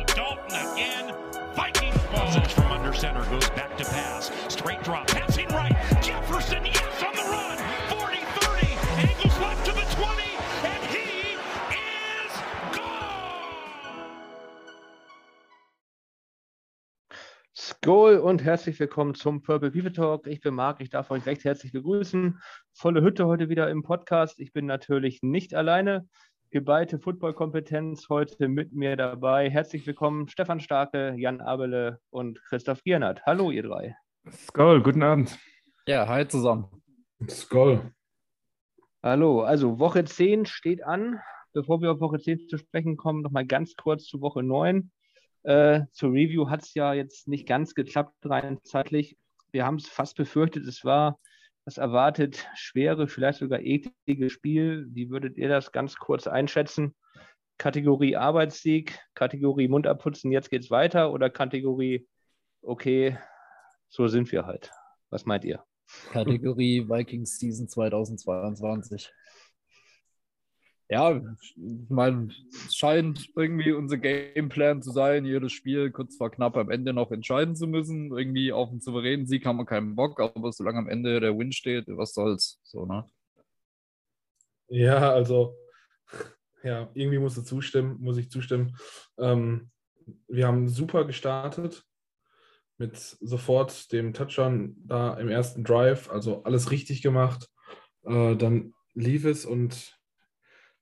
Dalton again. Vikings ball. from under center goes back to pass. Straight drop. Passing right. Jefferson, yes, on the run. 40-30. Angles left to the 20. And he is gone. Skol und herzlich willkommen zum Purple People Talk. Ich bin Marc, ich darf euch recht herzlich begrüßen. Volle Hütte heute wieder im Podcast. Ich bin natürlich nicht alleine. Geballte Footballkompetenz heute mit mir dabei. Herzlich willkommen Stefan Starke, Jan Abele und Christoph Giernert. Hallo ihr drei. Skoll, guten Abend. Ja, hi zusammen. Skoll. Hallo, also Woche 10 steht an. Bevor wir auf Woche 10 zu sprechen kommen, nochmal ganz kurz zu Woche 9. Äh, zur Review hat es ja jetzt nicht ganz geklappt rein zeitlich. Wir haben es fast befürchtet, es war das erwartet schwere, vielleicht sogar eklige Spiel. Wie würdet ihr das ganz kurz einschätzen? Kategorie Arbeitssieg, Kategorie Mund abputzen, jetzt geht's weiter oder Kategorie, okay, so sind wir halt. Was meint ihr? Kategorie Vikings Season 2022. Ja, ich meine, es scheint irgendwie unser Gameplan zu sein, jedes Spiel kurz vor knapp am Ende noch entscheiden zu müssen. Irgendwie auf einen souveränen Sieg haben wir keinen Bock, aber solange am Ende der Win steht, was soll's. So, ne? Ja, also, ja, irgendwie musst du zustimmen, muss ich zustimmen. Ähm, wir haben super gestartet mit sofort dem Touchdown da im ersten Drive, also alles richtig gemacht. Äh, dann lief es und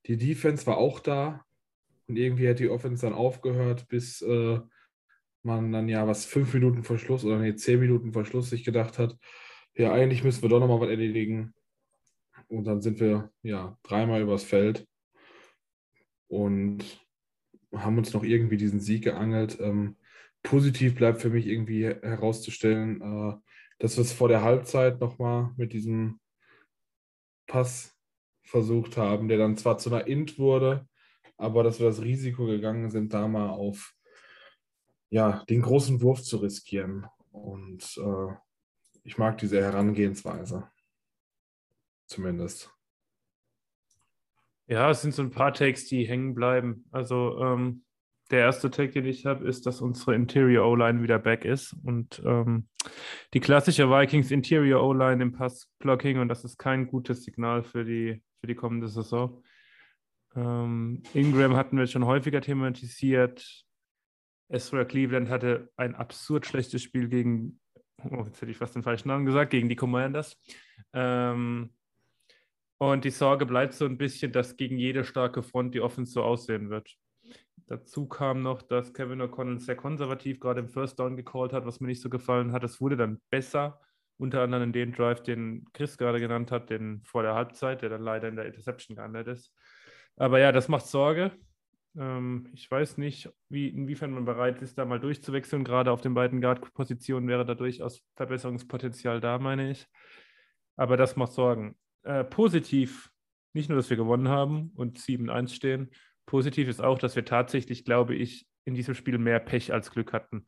die Defense war auch da und irgendwie hat die Offense dann aufgehört, bis äh, man dann ja was fünf Minuten vor Schluss oder nee, zehn Minuten vor Schluss sich gedacht hat, ja, eigentlich müssen wir doch nochmal was erledigen. Und dann sind wir ja dreimal übers Feld und haben uns noch irgendwie diesen Sieg geangelt. Ähm, positiv bleibt für mich irgendwie herauszustellen, äh, dass wir es vor der Halbzeit nochmal mit diesem Pass versucht haben, der dann zwar zu einer Int wurde, aber dass wir das Risiko gegangen sind, da mal auf ja, den großen Wurf zu riskieren. Und äh, ich mag diese Herangehensweise. Zumindest. Ja, es sind so ein paar Takes, die hängen bleiben. Also ähm, der erste Take, den ich habe, ist, dass unsere Interior O-Line wieder back ist und ähm, die klassische Vikings Interior O-Line im Passblocking und das ist kein gutes Signal für die für die kommende Saison. Ähm, Ingram hatten wir schon häufiger thematisiert. Ezra Cleveland hatte ein absurd schlechtes Spiel gegen, oh, jetzt hätte ich fast den falschen Namen gesagt, gegen die Commanders. Ähm, und die Sorge bleibt so ein bisschen, dass gegen jede starke Front die Offense so aussehen wird. Dazu kam noch, dass Kevin O'Connell sehr konservativ gerade im First Down gecallt hat, was mir nicht so gefallen hat. Es wurde dann besser, unter anderem dem Drive, den Chris gerade genannt hat, den vor der Halbzeit, der dann leider in der Interception gelandet ist. Aber ja, das macht Sorge. Ähm, ich weiß nicht, wie, inwiefern man bereit ist, da mal durchzuwechseln. Gerade auf den beiden Guard-Positionen wäre da durchaus Verbesserungspotenzial da, meine ich. Aber das macht Sorgen. Äh, positiv, nicht nur, dass wir gewonnen haben und 7-1 stehen, positiv ist auch, dass wir tatsächlich, glaube ich, in diesem Spiel mehr Pech als Glück hatten.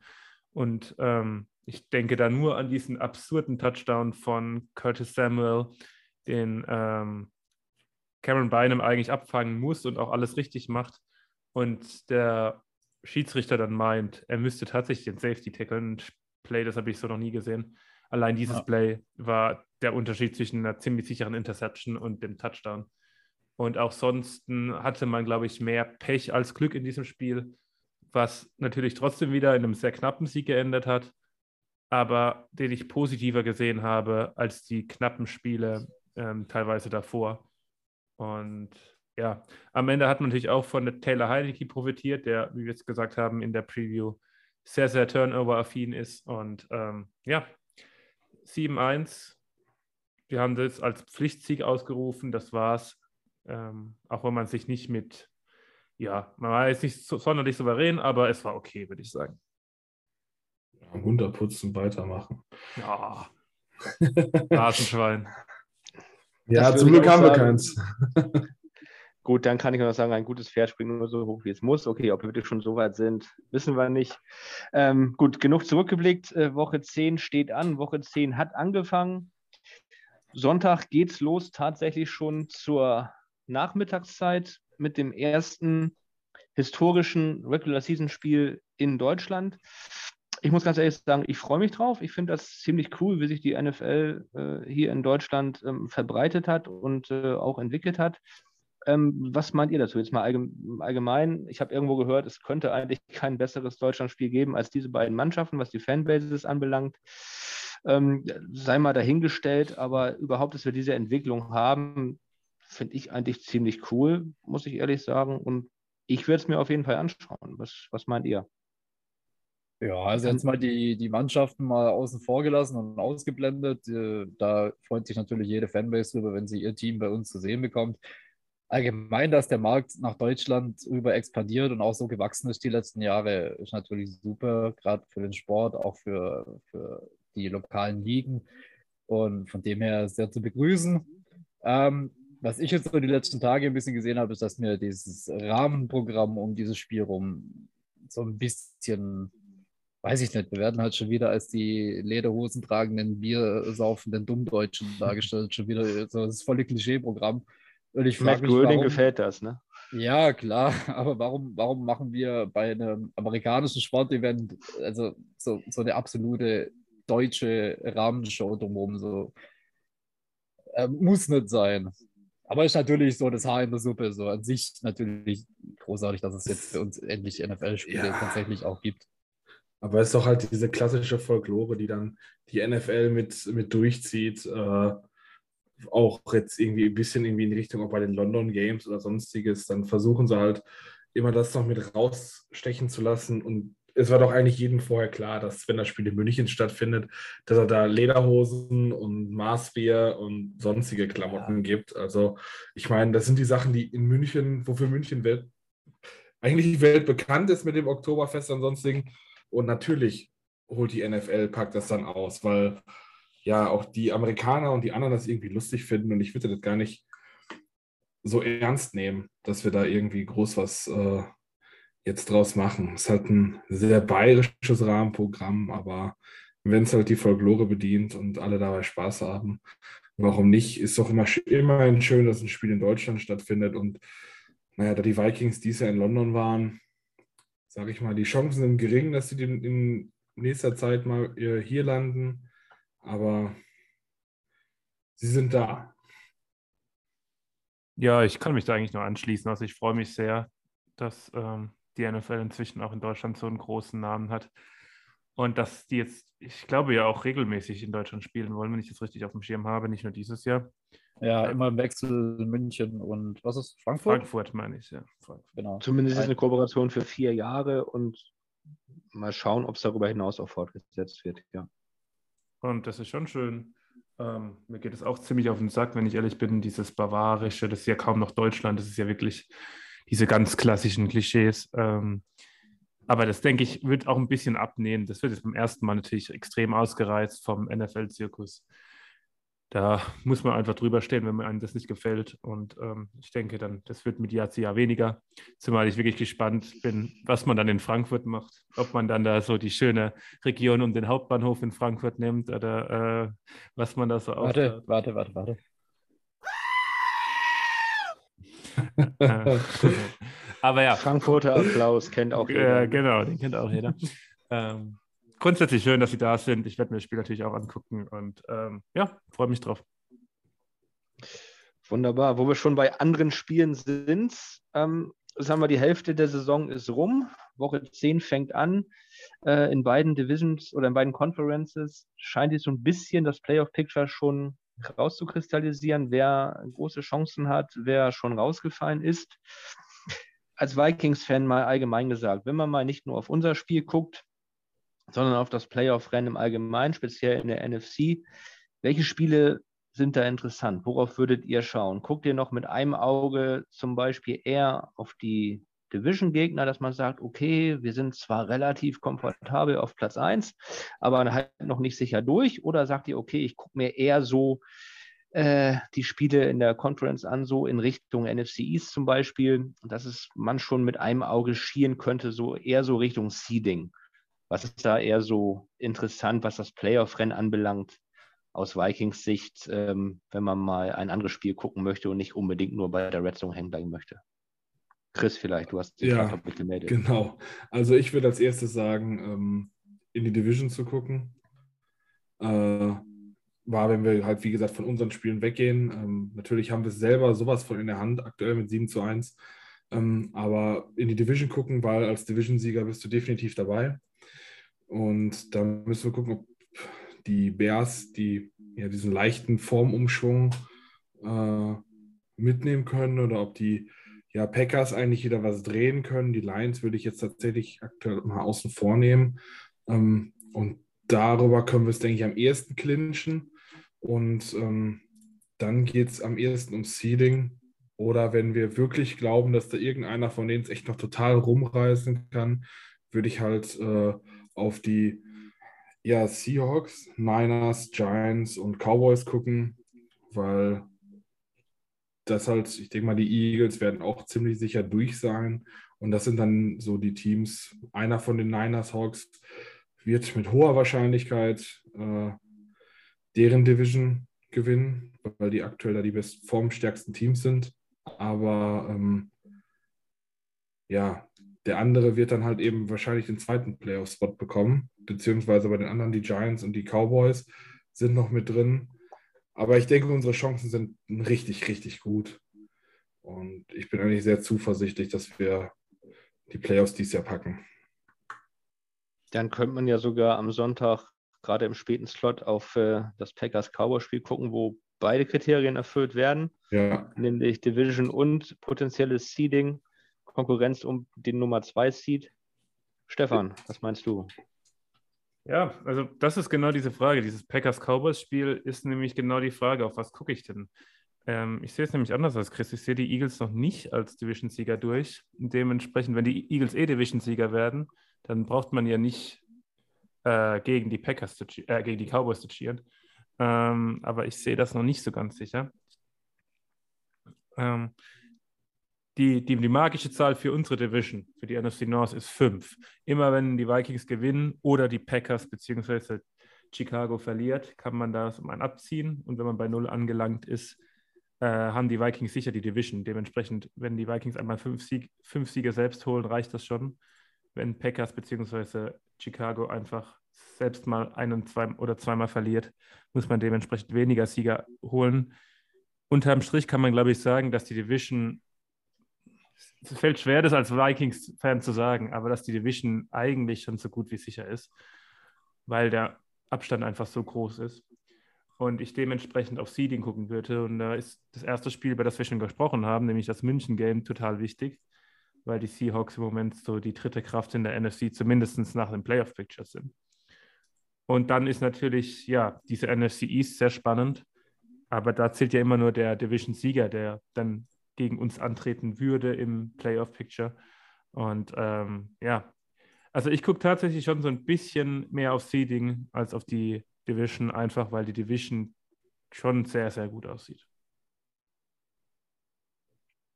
Und ähm, ich denke da nur an diesen absurden Touchdown von Curtis Samuel, den ähm, Cameron Bynum eigentlich abfangen muss und auch alles richtig macht. Und der Schiedsrichter dann meint, er müsste tatsächlich den Safety tackeln. Play, das habe ich so noch nie gesehen. Allein dieses ja. Play war der Unterschied zwischen einer ziemlich sicheren Interception und dem Touchdown. Und auch sonst hatte man, glaube ich, mehr Pech als Glück in diesem Spiel, was natürlich trotzdem wieder in einem sehr knappen Sieg geendet hat aber den ich positiver gesehen habe als die knappen Spiele ähm, teilweise davor. Und ja, am Ende hat man natürlich auch von Taylor Heineke profitiert, der, wie wir jetzt gesagt haben, in der Preview sehr, sehr turnover-affin ist. Und ähm, ja, 7-1. Wir haben das als Pflichtsieg ausgerufen, das war's. Ähm, auch wenn man sich nicht mit ja, man war jetzt nicht so, sonderlich souverän, aber es war okay, würde ich sagen. Ja, runterputzen, weitermachen. Ja. Rasenschwein. Ja, Das zum Glück haben wir keins. Gut, dann kann ich noch sagen, ein gutes Pferd springt nur so hoch, wie es muss. Okay, ob wir wirklich schon so weit sind, wissen wir nicht. Ähm, gut, genug zurückgeblickt. Äh, Woche 10 steht an. Woche 10 hat angefangen. Sonntag geht's los, tatsächlich schon zur Nachmittagszeit mit dem ersten historischen Regular Season Spiel in Deutschland. Ich muss ganz ehrlich sagen, ich freue mich drauf. Ich finde das ziemlich cool, wie sich die NFL äh, hier in Deutschland ähm, verbreitet hat und äh, auch entwickelt hat. Ähm, was meint ihr dazu jetzt mal allgem- allgemein? Ich habe irgendwo gehört, es könnte eigentlich kein besseres Deutschlandspiel geben als diese beiden Mannschaften, was die Fanbases anbelangt. Ähm, sei mal dahingestellt, aber überhaupt, dass wir diese Entwicklung haben, finde ich eigentlich ziemlich cool, muss ich ehrlich sagen. Und ich werde es mir auf jeden Fall anschauen. Was, was meint ihr? Ja, also jetzt mal die, die Mannschaften mal außen vor gelassen und ausgeblendet. Äh, Da freut sich natürlich jede Fanbase drüber, wenn sie ihr Team bei uns zu sehen bekommt. Allgemein, dass der Markt nach Deutschland rüber expandiert und auch so gewachsen ist die letzten Jahre, ist natürlich super, gerade für den Sport, auch für, für die lokalen Ligen. Und von dem her sehr zu begrüßen. Ähm, was ich jetzt so die letzten Tage ein bisschen gesehen habe, ist, dass mir dieses Rahmenprogramm um dieses Spiel rum so ein bisschen, weiß ich nicht, wir werden halt schon wieder als die Lederhosen tragenden, biersaufenden Dummdeutschen dargestellt, schon wieder so das volle Klischeeprogramm. Und ich Matt frage mich, Groening warum, gefällt das, ne? ja, klar, aber warum, warum machen wir bei einem amerikanischen Sportevent also so, so eine absolute deutsche Rahmenshow drumherum? So, äh, muss nicht sein. Aber ist natürlich so das Haar in der Suppe. So an sich natürlich großartig, dass es jetzt für uns endlich NFL-Spiele Ja. tatsächlich auch gibt. Aber es ist doch halt diese klassische Folklore, die dann die NFL mit, mit durchzieht. Äh, auch jetzt irgendwie ein bisschen irgendwie in die Richtung, auch bei den London Games oder sonstiges. Dann versuchen sie halt immer das noch mit rausstechen zu lassen. Und es war doch eigentlich jedem vorher klar, dass wenn das Spiel in München stattfindet, dass er da Lederhosen und Maßbier und sonstige Klamotten gibt. Also ich meine, das sind die Sachen, die in München, wofür München Welt, eigentlich weltbekannt ist mit dem Oktoberfest und sonstigen. Und natürlich holt die NFL, packt das dann aus, weil ja auch die Amerikaner und die anderen das irgendwie lustig finden. Und ich würde das gar nicht so ernst nehmen, dass wir da irgendwie groß was äh, jetzt draus machen. Es halt ein sehr bayerisches Rahmenprogramm, aber wenn es halt die Folklore bedient und alle dabei Spaß haben, warum nicht? Ist doch immer immerhin schön, dass ein Spiel in Deutschland stattfindet. Und naja, da die Vikings dies Jahr in London waren, sage ich mal, die Chancen sind gering, dass sie in, nächster Zeit mal äh, hier landen. Aber sie sind da. Ja, ich kann mich da eigentlich nur anschließen. Also ich freue mich sehr, dass ähm, die NFL inzwischen auch in Deutschland so einen großen Namen hat. Und dass die jetzt, ich glaube ja auch regelmäßig in Deutschland spielen wollen, wenn ich das richtig auf dem Schirm habe, nicht nur dieses Jahr. Ja, immer im Wechsel München und was ist Frankfurt? Frankfurt meine ich, ja. Frankfurt. Genau. Zumindest ist es eine Kooperation für vier Jahre und mal schauen, ob es darüber hinaus auch fortgesetzt wird. Ja. Und das ist schon schön. Ähm, mir geht es auch ziemlich auf den Sack, wenn ich ehrlich bin, dieses Bavarische, das ist ja kaum noch Deutschland, das ist ja wirklich diese ganz klassischen Klischees. Ähm, aber das, denke ich, wird auch ein bisschen abnehmen. Das wird jetzt beim ersten Mal natürlich extrem ausgereizt vom NFL-Zirkus. Da muss man einfach drüber stehen, wenn einem das nicht gefällt. Und ähm, ich denke dann, das wird mit Jahr zu Jahr weniger. Zumal ich wirklich gespannt bin, was man dann in Frankfurt macht. Ob man dann da so die schöne Region um den Hauptbahnhof in Frankfurt nimmt oder äh, was man da so Warte, aufbaut. warte, warte, warte. Äh, Aber ja, Frankfurter Applaus kennt auch jeder. äh, genau, den kennt auch jeder. ähm, grundsätzlich schön, dass Sie da sind. Ich werde mir das Spiel natürlich auch angucken und ähm, ja, freue mich drauf. Wunderbar. Wo wir schon bei anderen Spielen sind, ähm, sagen wir, die Hälfte der Saison ist rum. Woche 10 fängt an. Äh, in beiden Divisions oder in beiden Conferences scheint jetzt so ein bisschen das Playoff-Picture schon rauszukristallisieren, wer große Chancen hat, wer schon rausgefallen ist. Als Vikings-Fan mal allgemein gesagt, wenn man mal nicht nur auf unser Spiel guckt, sondern auf das Playoff-Rennen im Allgemeinen, speziell in der NFC, welche Spiele sind da interessant? Worauf würdet ihr schauen? Guckt ihr noch mit einem Auge zum Beispiel eher auf die Division-Gegner, dass man sagt, okay, wir sind zwar relativ komfortabel auf Platz 1, aber halt noch nicht sicher durch? Oder sagt ihr, okay, ich gucke mir eher so äh, die Spiele in der Conference an, so in Richtung NFC East zum Beispiel, dass es man schon mit einem Auge schieren könnte, so eher so Richtung Seeding. Was ist da eher so interessant, was das Playoff-Rennen anbelangt, aus Vikings Sicht, ähm, wenn man mal ein anderes Spiel gucken möchte und nicht unbedingt nur bei der Red Zone hängen bleiben möchte? Chris, vielleicht, du hast dich ja, gemeldet. Genau. Also ich würde als erstes sagen, ähm, in die Division zu gucken. Äh, war, wenn wir halt, wie gesagt, von unseren Spielen weggehen. Ähm, natürlich haben wir selber sowas von in der Hand, aktuell mit 7 zu 1. Ähm, aber in die Division gucken, weil als Division-Sieger bist du definitiv dabei. Und da müssen wir gucken, ob die Bears, die ja diesen leichten Formumschwung äh, mitnehmen können oder ob die ja, Packers eigentlich wieder was drehen können. Die Lions würde ich jetzt tatsächlich aktuell mal außen vor nehmen. Ähm, und darüber können wir es, denke ich, am ehesten clinchen. Und ähm, dann geht es am ehesten um Seeding. Oder wenn wir wirklich glauben, dass da irgendeiner von denen es echt noch total rumreißen kann, würde ich halt äh, auf die ja, Seahawks, Niners, Giants und Cowboys gucken, weil das halt, ich denke mal, die Eagles werden auch ziemlich sicher durch sein. Und das sind dann so die Teams. Einer von den Niners, Hawks wird mit hoher Wahrscheinlichkeit äh, deren Division gewinnen, weil die aktuell da die best formstärksten Teams sind. Aber ähm, ja, der andere wird dann halt eben wahrscheinlich den zweiten Playoff-Spot bekommen, beziehungsweise bei den anderen die Giants und die Cowboys sind noch mit drin. Aber ich denke, unsere Chancen sind richtig, richtig gut. Und ich bin eigentlich sehr zuversichtlich, dass wir die Playoffs dieses Jahr packen. Dann könnte man ja sogar am Sonntag gerade im späten Slot auf äh, das Packers-Cowboys-Spiel gucken, wo beide Kriterien erfüllt werden, ja. nämlich Division und potenzielles Seeding, Konkurrenz um den Nummer 2 Seed. Stefan, was meinst du? Ja, also das ist genau diese Frage. Dieses Packers-Cowboys-Spiel ist nämlich genau die Frage, auf was gucke ich denn? Ähm, ich sehe es nämlich anders als Chris. Ich sehe die Eagles noch nicht als Division-Sieger durch. Dementsprechend, wenn die Eagles eh Division-Sieger werden, dann braucht man ja nicht äh, gegen die Packers zu äh, gegen die Cowboys zu cheeren. Ähm, aber ich sehe das noch nicht so ganz sicher. Ähm, die, die, die magische Zahl für unsere Division, für die NFC North, ist 5. Immer wenn die Vikings gewinnen oder die Packers bzw. Chicago verliert, kann man das um ein abziehen. Und wenn man bei 0 angelangt ist, äh, haben die Vikings sicher die Division. Dementsprechend, wenn die Vikings einmal fünf, Sieg, fünf selbst holen, reicht das schon. Wenn Packers bzw. Chicago einfach selbst mal ein und zwei oder zweimal verliert, muss man dementsprechend weniger Sieger holen. Unterm Strich kann man, glaube ich, sagen, dass die Division, es fällt schwer, das als Vikings-Fan zu sagen, aber dass die Division eigentlich schon so gut wie sicher ist, weil der Abstand einfach so groß ist. Und ich dementsprechend auf Seeding gucken würde. Und da ist das erste Spiel, über das wir schon gesprochen haben, nämlich das München-Game, total wichtig weil die Seahawks im Moment so die dritte Kraft in der NFC, zumindest nach dem Playoff-Picture sind. Und dann ist natürlich, ja, diese NFC East sehr spannend, aber da zählt ja immer nur der Division-Sieger, der dann gegen uns antreten würde im Playoff-Picture. Und ähm, ja, also ich gucke tatsächlich schon so ein bisschen mehr auf Seeding als auf die Division, einfach weil die Division schon sehr, sehr gut aussieht.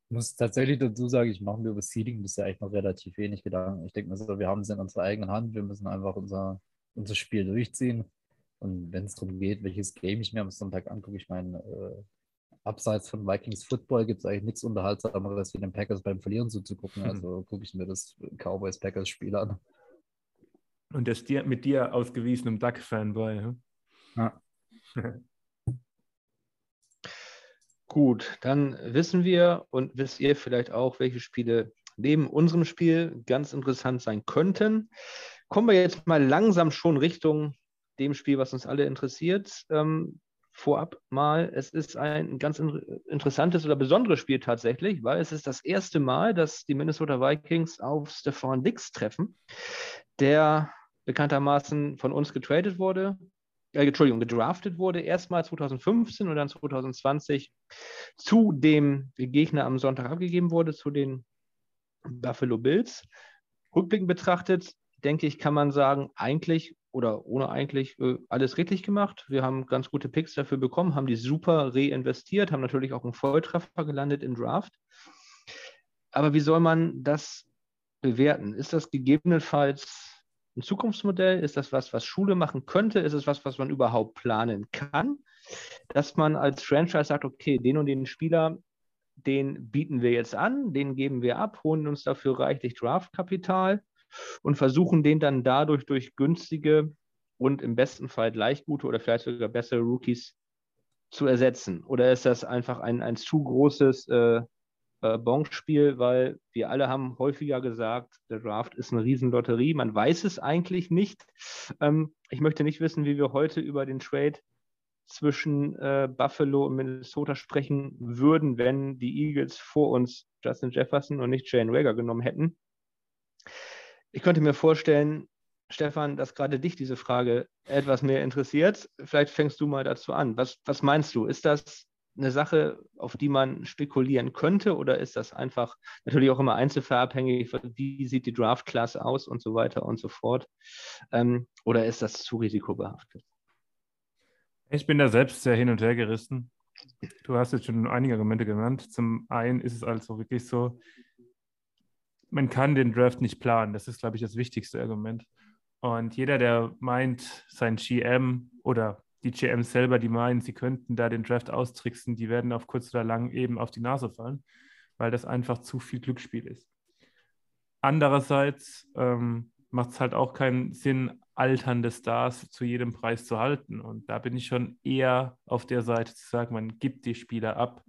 Ich muss tatsächlich dazu sagen, ich mache mir über Seeding bisher echt noch relativ wenig Gedanken. Ich denke mir so, wir haben es in unserer eigenen Hand, wir müssen einfach unser, unser Spiel durchziehen. Und wenn es darum geht, welches Game ich mir am Sonntag angucke, ich meine, äh, abseits von Vikings Football gibt es eigentlich nichts Unterhaltsameres, wie den Packers beim Verlieren zuzugucken. Mhm. Also gucke ich mir das Cowboys-Packers-Spiel an. Und der steht mit dir ausgewiesenem Duck-Fan bei. Hm? Ja. Gut, dann wissen wir und wisst ihr vielleicht auch, welche Spiele neben unserem Spiel ganz interessant sein könnten. Kommen wir jetzt mal langsam schon Richtung dem Spiel, was uns alle interessiert. Ähm, vorab mal, es ist ein ganz interessantes oder besonderes Spiel tatsächlich, weil es ist das erste Mal, dass die Minnesota Vikings auf Stefan Dix treffen, der bekanntermaßen von uns getradet wurde, äh, Entschuldigung, gedraftet wurde, erstmal 2015 und dann 2020 zu dem Gegner am Sonntag abgegeben wurde, zu den Buffalo Bills. Rückblickend betrachtet, denke ich, kann man sagen, eigentlich oder ohne eigentlich äh, alles richtig gemacht. Wir haben ganz gute Picks dafür bekommen, haben die super reinvestiert, haben natürlich auch einen Volltreffer gelandet im Draft. Aber wie soll man das bewerten? Ist das gegebenenfalls ein Zukunftsmodell? Ist das was, was Schule machen könnte? Ist es was, was man überhaupt planen kann? Dass man als Franchise sagt, okay, den und den Spieler, den bieten wir jetzt an, den geben wir ab, holen uns dafür reichlich Draftkapital und versuchen den dann dadurch durch günstige und im besten Fall gleich gute oder vielleicht sogar bessere Rookies zu ersetzen? Oder ist das einfach ein, ein zu großes äh, äh, Bonspiel, weil wir alle haben häufiger gesagt, der Draft ist eine Riesenlotterie. Man weiß es eigentlich nicht. Ähm, ich möchte nicht wissen, wie wir heute über den Trade zwischen äh, Buffalo und Minnesota sprechen würden, wenn die Eagles vor uns Justin Jefferson und nicht Jane Rager genommen hätten. Ich könnte mir vorstellen, Stefan, dass gerade dich diese Frage etwas mehr interessiert. Vielleicht fängst du mal dazu an. Was, was meinst du? Ist das eine Sache, auf die man spekulieren könnte oder ist das einfach natürlich auch immer einzelfallabhängig, wie sieht die Draft-Class aus und so weiter und so fort? Ähm, oder ist das zu risikobehaftet? Ich bin da selbst sehr hin und her gerissen. Du hast jetzt schon einige Argumente genannt. Zum einen ist es also wirklich so, man kann den Draft nicht planen. Das ist, glaube ich, das wichtigste Argument. Und jeder, der meint, sein GM oder die GMs selber, die meinen, sie könnten da den Draft austricksen, die werden auf kurz oder lang eben auf die Nase fallen, weil das einfach zu viel Glücksspiel ist. Andererseits ähm, macht es halt auch keinen Sinn, alternde Stars zu jedem Preis zu halten. Und da bin ich schon eher auf der Seite zu sagen, man gibt die Spieler ab.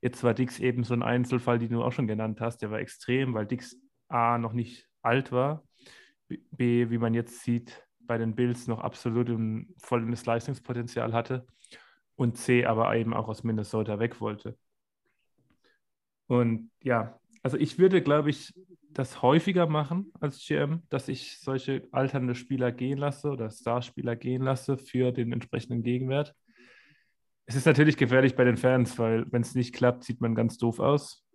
Jetzt war Dix eben so ein Einzelfall, den du auch schon genannt hast. Der war extrem, weil Dix A noch nicht alt war. B, wie man jetzt sieht, bei den Bills noch absolut ein volles Leistungspotenzial hatte und C aber eben auch aus Minnesota weg wollte. Und ja, also ich würde, glaube ich, das häufiger machen als GM, dass ich solche alternde Spieler gehen lasse oder Starspieler gehen lasse für den entsprechenden Gegenwert. Es ist natürlich gefährlich bei den Fans, weil wenn es nicht klappt, sieht man ganz doof aus.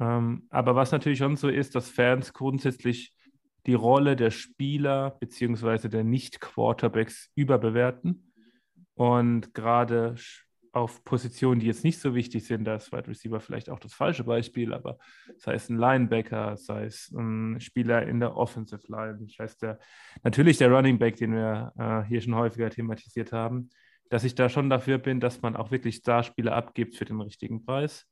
Ähm, aber was natürlich schon so ist, dass Fans grundsätzlich die Rolle der Spieler bzw. der Nicht-Quarterbacks überbewerten. Und gerade auf Positionen, die jetzt nicht so wichtig sind, da ist Wide Receiver vielleicht auch das falsche Beispiel, aber sei es ein Linebacker, sei es ein Spieler in der Offensive Line, sei es der, natürlich der Running Back, den wir äh, hier schon häufiger thematisiert haben, dass ich da schon dafür bin, dass man auch wirklich Starspieler abgibt für den richtigen Preis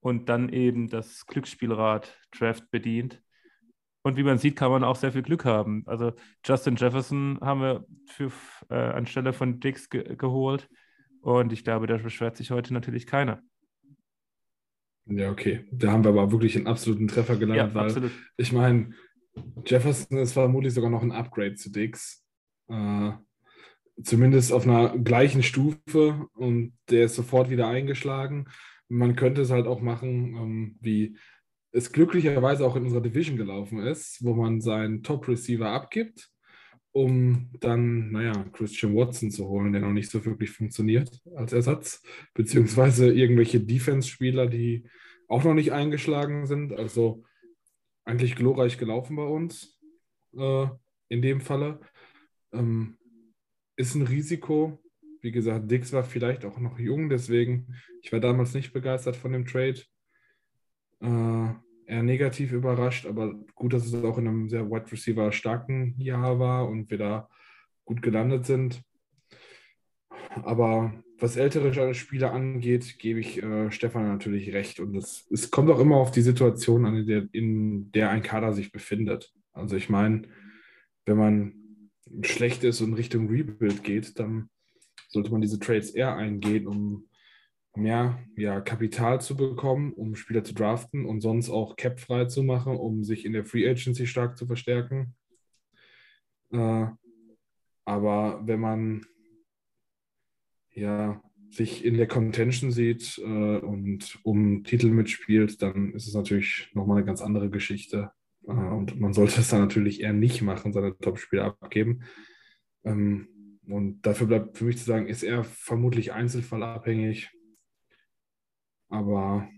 und dann eben das Glücksspielrad Draft bedient und wie man sieht, kann man auch sehr viel Glück haben. Also Justin Jefferson haben wir für, äh, anstelle von Dix ge geholt. Und ich glaube, da beschwert sich heute natürlich keiner. Ja, okay. Da haben wir aber wirklich einen absoluten Treffer gelandet, ja, weil absolut. ich meine, Jefferson ist vermutlich sogar noch ein Upgrade zu Dix. Äh, zumindest auf einer gleichen Stufe und der ist sofort wieder eingeschlagen. Man könnte es halt auch machen, ähm, wie es glücklicherweise auch in unserer Division gelaufen ist, wo man seinen Top-Receiver abgibt, um dann, naja, Christian Watson zu holen, der noch nicht so wirklich funktioniert als Ersatz, beziehungsweise irgendwelche Defense-Spieler, die auch noch nicht eingeschlagen sind. Also eigentlich glorreich gelaufen bei uns äh, in dem Falle. Ähm, ist ein Risiko. Wie gesagt, Dix war vielleicht auch noch jung, deswegen, ich war damals nicht begeistert von dem Trade äh, eher negativ überrascht, aber gut, dass es auch in einem sehr Wide Receiver starken Jahr war und wir da gut gelandet sind. Aber was ältere Spieler angeht, gebe ich äh, Stefan natürlich recht. Und es, es kommt auch immer auf die Situation an, in der, in der ein Kader sich befindet. Also ich meine, wenn man schlecht ist und Richtung Rebuild geht, dann sollte man diese Trades eher eingehen, um mehr ja, Kapital zu bekommen, um Spieler zu draften und sonst auch Cap frei zu machen, um sich in der Free Agency stark zu verstärken. Äh, aber wenn man ja, sich in der Contention sieht äh, und um Titel mitspielt, dann ist es natürlich nochmal eine ganz andere Geschichte. Äh, und man sollte es dann natürlich eher nicht machen, seine Top-Spieler abgeben. Ähm, und dafür bleibt für mich zu sagen, ist er vermutlich einzelfallabhängig. Aber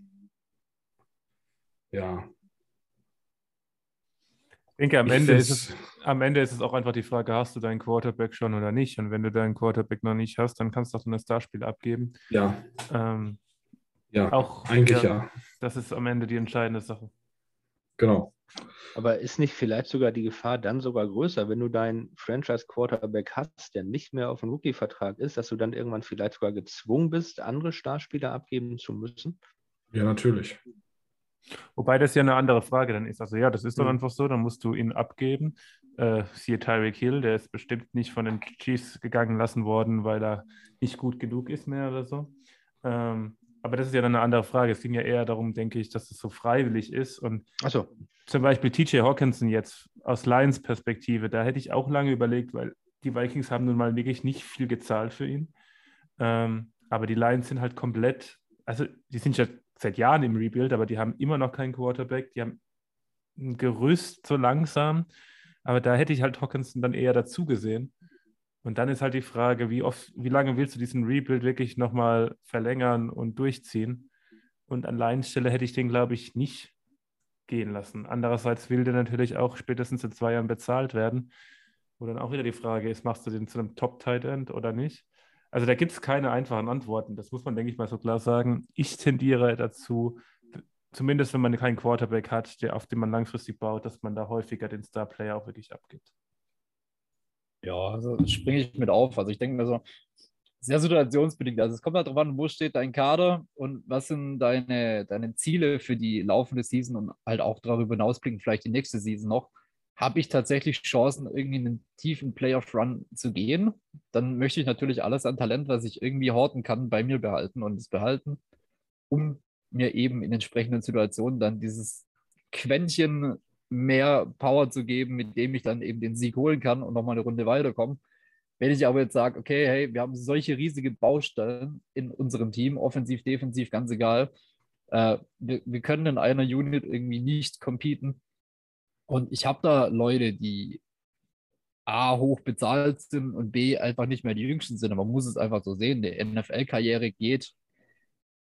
ja, Ich denke, am Ich Ende, ist es, am Ende ist es auch einfach die Frage, hast du deinen Quarterback schon oder nicht? Und wenn du deinen Quarterback noch nicht hast, dann kannst du auch eine Starspiel abgeben. Ja, Ähm, ja, auch eigentlich ja. Das ist am Ende die entscheidende Sache. Genau. Aber ist nicht vielleicht sogar die Gefahr dann sogar größer, wenn du deinen Franchise-Quarterback hast, der nicht mehr auf dem Rookie-Vertrag ist, dass du dann irgendwann vielleicht sogar gezwungen bist, andere Starspieler abgeben zu müssen? Ja, natürlich. Wobei das ja eine andere Frage dann ist. Also ja, das ist doch Mhm. einfach so, dann musst du ihn abgeben. Äh, siehe Tyreek Hill, der ist bestimmt nicht von den Chiefs gegangen lassen worden, weil er nicht gut genug ist mehr oder so. Ähm, aber das ist ja dann eine andere Frage. Es ging ja eher darum, denke ich, dass es so freiwillig ist. Und Achso, zum Beispiel TJ Hawkinson jetzt aus Lions Perspektive, da hätte ich auch lange überlegt, weil die Vikings haben nun mal wirklich nicht viel gezahlt für ihn. Ähm, aber die Lions sind halt komplett, also die sind ja seit Jahren im Rebuild, aber die haben immer noch keinen Quarterback, die haben ein Gerüst so langsam, aber da hätte ich halt Hawkinson dann eher dazu gesehen. Und dann ist halt die Frage, wie oft, wie lange willst du diesen Rebuild wirklich nochmal verlängern und durchziehen? Und an Lions Stelle hätte ich den, glaube ich, nicht gehen lassen. Andererseits will der natürlich auch spätestens in zwei Jahren bezahlt werden, wo dann auch wieder die Frage ist, machst du den zu einem Top-Tight End oder nicht? Also da gibt es keine einfachen Antworten. Das muss man, denke ich mal, so klar sagen. Ich tendiere dazu, zumindest wenn man keinen Quarterback hat, der, auf den man langfristig baut, dass man da häufiger den Star-Player auch wirklich abgibt. Ja, also springe ich mit auf. Also ich denke mir so, sehr situationsbedingt. Also es kommt halt darauf an, wo steht dein Kader und was sind deine, deine Ziele für die laufende Season und halt auch darüber hinausblicken, vielleicht die nächste Season noch. Habe ich tatsächlich Chancen, irgendwie in einen tiefen Playoff-Run zu gehen, dann möchte ich natürlich alles an Talent, was ich irgendwie horten kann, bei mir behalten und es behalten, um mir eben in entsprechenden Situationen dann dieses Quäntchen mehr Power zu geben, mit dem ich dann eben den Sieg holen kann und nochmal eine Runde weiterkomme. Wenn ich aber jetzt sage, okay, hey, wir haben solche riesige Baustellen in unserem Team, offensiv, defensiv, ganz egal, äh, wir, wir können in einer Unit irgendwie nicht competen. Und ich habe da Leute, die A, hoch bezahlt sind und B, einfach nicht mehr die Jüngsten sind. Man muss es einfach so sehen. Die NFL-Karriere geht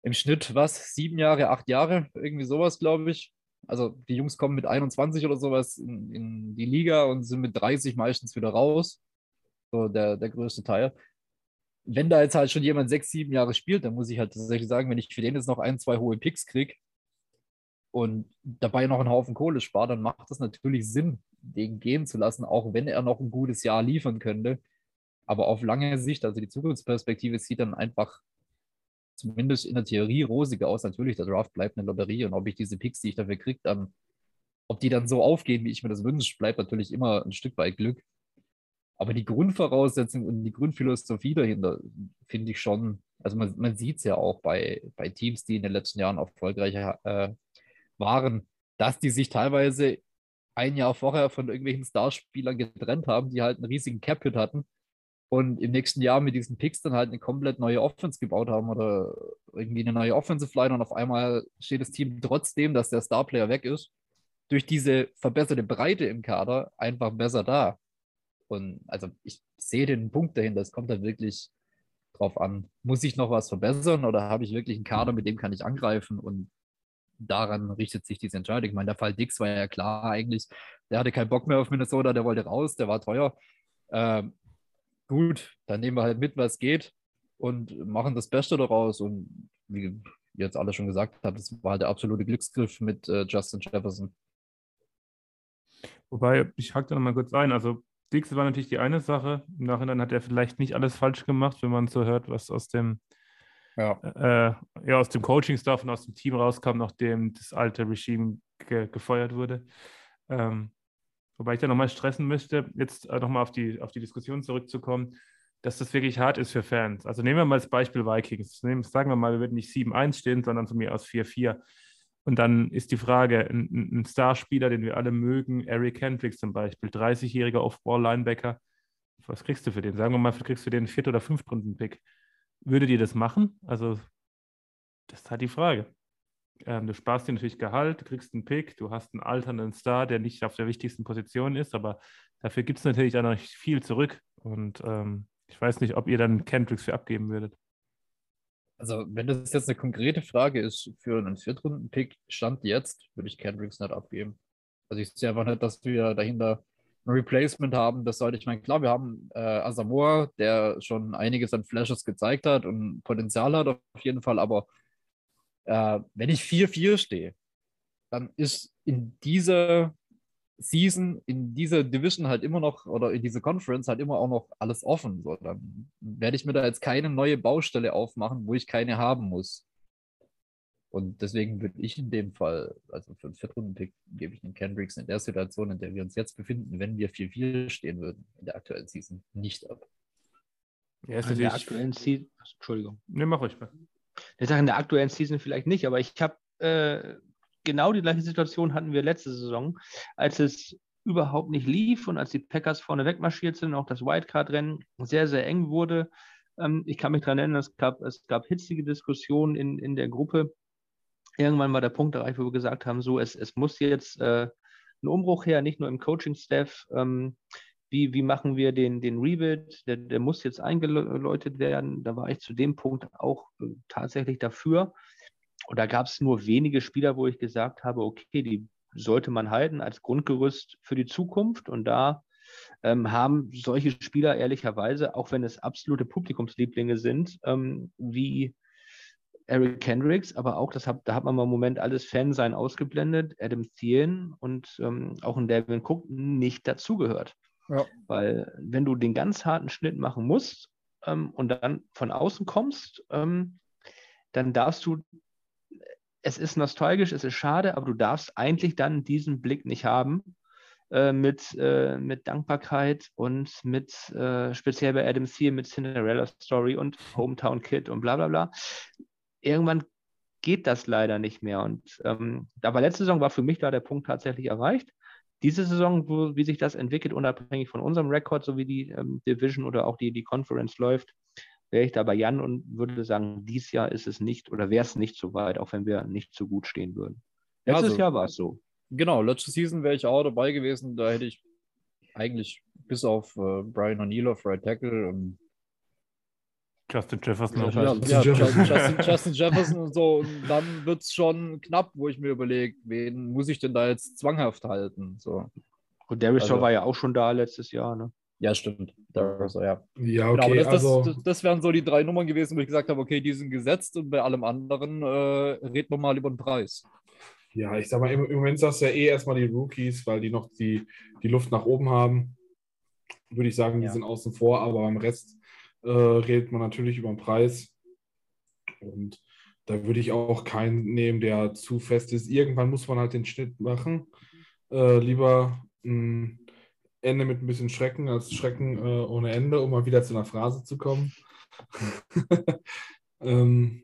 im Schnitt, was, sieben Jahre, acht Jahre, irgendwie sowas, glaube ich. Also die Jungs kommen mit 21 oder sowas in, in die Liga und sind mit 30 meistens wieder raus. So der, der größte Teil. Wenn da jetzt halt schon jemand sechs, sieben Jahre spielt, dann muss ich halt tatsächlich sagen, wenn ich für den jetzt noch ein, zwei hohe Picks kriege und dabei noch einen Haufen Kohle spare, dann macht es natürlich Sinn, den gehen zu lassen, auch wenn er noch ein gutes Jahr liefern könnte. Aber auf lange Sicht, also die Zukunftsperspektive sieht dann einfach zumindest in der Theorie rosiger aus. Natürlich, der Draft bleibt eine Lotterie und ob ich diese Picks, die ich dafür kriege, dann, ob die dann so aufgehen, wie ich mir das wünsche, bleibt natürlich immer ein Stück weit Glück. Aber die Grundvoraussetzung und die Grundphilosophie dahinter finde ich schon, also man, man sieht es ja auch bei, bei Teams, die in den letzten Jahren erfolgreich äh, waren, dass die sich teilweise ein Jahr vorher von irgendwelchen Starspielern getrennt haben, die halt einen riesigen Cap-Hit hatten und im nächsten Jahr mit diesen Picks dann halt eine komplett neue Offense gebaut haben oder irgendwie eine neue Offensive Line und auf einmal steht das Team trotzdem, dass der Starplayer weg ist, durch diese verbesserte Breite im Kader einfach besser da. Und also ich sehe den Punkt dahinter, es kommt halt wirklich drauf an, muss ich noch was verbessern oder habe ich wirklich einen Kader, mit dem kann ich angreifen und daran richtet sich diese Entscheidung. Ich meine, der Fall Dix war ja klar eigentlich, der hatte keinen Bock mehr auf Minnesota, der wollte raus, der war teuer. Ähm, gut, dann nehmen wir halt mit, was geht und machen das Beste daraus. Und wie jetzt alle schon gesagt habt, das war halt der absolute Glücksgriff mit äh, Justin Jefferson. Wobei, ich hake da nochmal kurz ein. Also, Dix war natürlich die eine Sache. Im Nachhinein hat er vielleicht nicht alles falsch gemacht, wenn man so hört, was aus dem, Ja. äh, ja, aus dem Coaching-Staff und aus dem Team rauskam, nachdem das alte Regime ge gefeuert wurde. Ähm, wobei ich da nochmal stressen möchte, jetzt äh, nochmal auf die, auf die Diskussion zurückzukommen, dass das wirklich hart ist für Fans. Also nehmen wir mal das Beispiel Vikings. Nehmen, sagen wir mal, wir würden nicht 7-1 stehen, sondern von mir aus 4-4. Und dann ist die Frage, ein, ein Starspieler, den wir alle mögen, Eric Hendricks zum Beispiel, 30-jähriger Off-Ball-Linebacker, was kriegst du für den? Sagen wir mal, kriegst du den Viert- oder Fünftrunden-Pick. Würdet ihr das machen? Also, das ist halt die Frage. Ähm, du sparst dir natürlich Gehalt, du kriegst einen Pick, du hast einen alternden Star, der nicht auf der wichtigsten Position ist, aber dafür gibt es natürlich auch noch viel zurück. Und ähm, ich weiß nicht, ob ihr dann Kendricks für abgeben würdet. Also, wenn das jetzt eine konkrete Frage ist für einen Viertrunden-Pick, Stand jetzt, würde ich Kendricks nicht abgeben. Also ich sehe einfach nicht, dass wir dahinter ein Replacement haben. Das sollte ich meine, klar, wir haben äh, Asamoah, der schon einiges an Flashes gezeigt hat und Potenzial hat auf jeden Fall, aber äh, wenn ich 4-4 stehe, dann ist in dieser Season, in dieser Division halt immer noch oder in dieser Conference halt immer auch noch alles offen. So, dann werde ich mir da jetzt keine neue Baustelle aufmachen, wo ich keine haben muss. Und deswegen würde ich in dem Fall, also für einen Viertrunden-Pick, gebe ich den Kendricks in der Situation, in der wir uns jetzt befinden, wenn wir 4-4 stehen würden, in der aktuellen Season, nicht ab. Ja, ist in der aktuellen Season, Entschuldigung. Ne, mach ruhig mal. Ich sage in der aktuellen Season vielleicht nicht, aber ich habe äh, genau die gleiche Situation hatten wir letzte Saison, als es überhaupt nicht lief und als die Packers vorne wegmarschiert sind, auch das Wildcard-Rennen sehr, sehr eng wurde. Ähm, ich kann mich daran erinnern, es gab, es gab hitzige Diskussionen in, in der Gruppe irgendwann war der Punkt erreicht, wo wir gesagt haben, so, es, es muss jetzt äh, ein Umbruch her, nicht nur im Coaching-Staff. Ähm, wie, wie machen wir den, den Rebuild? Der, der muss jetzt eingeläutet werden. Da war ich zu dem Punkt auch äh, tatsächlich dafür. Und da gab es nur wenige Spieler, wo ich gesagt habe, okay, die sollte man halten als Grundgerüst für die Zukunft. Und da ähm, haben solche Spieler ehrlicherweise, auch wenn es absolute Publikumslieblinge sind, ähm, wie Eric Kendricks, aber auch, das hat, da hat man mal im Moment alles Fansein ausgeblendet, Adam Thielen und ähm, auch ein Devin Cook nicht dazugehört. Ja. Weil wenn du den ganz harten Schnitt machen musst ähm, und dann von außen kommst, ähm, dann darfst du, es ist nostalgisch, es ist schade, aber du darfst eigentlich dann diesen Blick nicht haben äh, mit, äh, mit Dankbarkeit und mit, äh, speziell bei Adam Thielen, mit Cinderella Story und Hometown Kid und bla bla bla irgendwann geht das leider nicht mehr. Und ähm, aber letzte Saison war für mich da der Punkt tatsächlich erreicht. Diese Saison, wo, wie sich das entwickelt, unabhängig von unserem Rekord, so wie die ähm, Division oder auch die, die Conference läuft, wäre ich da bei Jan und würde sagen, dieses Jahr ist es nicht oder wäre es nicht so weit, auch wenn wir nicht so gut stehen würden. Letztes also, Jahr war es so. Genau, letzte Season wäre ich auch dabei gewesen. Da hätte ich eigentlich bis auf äh, Brian O'Neill auf Right Tackle ähm, Justin Jefferson. Ja, ja, ja Justin, Justin, Justin, Jefferson und so. Und dann wird es schon knapp, wo ich mir überlege, wen muss ich denn da jetzt zwanghaft halten? So. Und Darius also, war ja auch schon da letztes Jahr, ne? Ja, stimmt. Darius, ja. Ja, okay. Genau, das, also... das, das, wären so die drei Nummern gewesen, wo ich gesagt habe, okay, die sind gesetzt und bei allem anderen äh, reden wir mal über den Preis. Ja, ich sag mal, im, im Moment sagst du ja eh erstmal die Rookies, weil die noch die, die Luft nach oben haben. Würde ich sagen, die ja. sind außen vor, aber beim Rest äh, redet man natürlich über den Preis. Und da würde ich auch keinen nehmen, der zu fest ist. Irgendwann muss man halt den Schnitt machen. Äh, lieber ein Ende mit ein bisschen Schrecken als Schrecken äh, ohne Ende, um mal wieder zu einer Phrase zu kommen. ähm,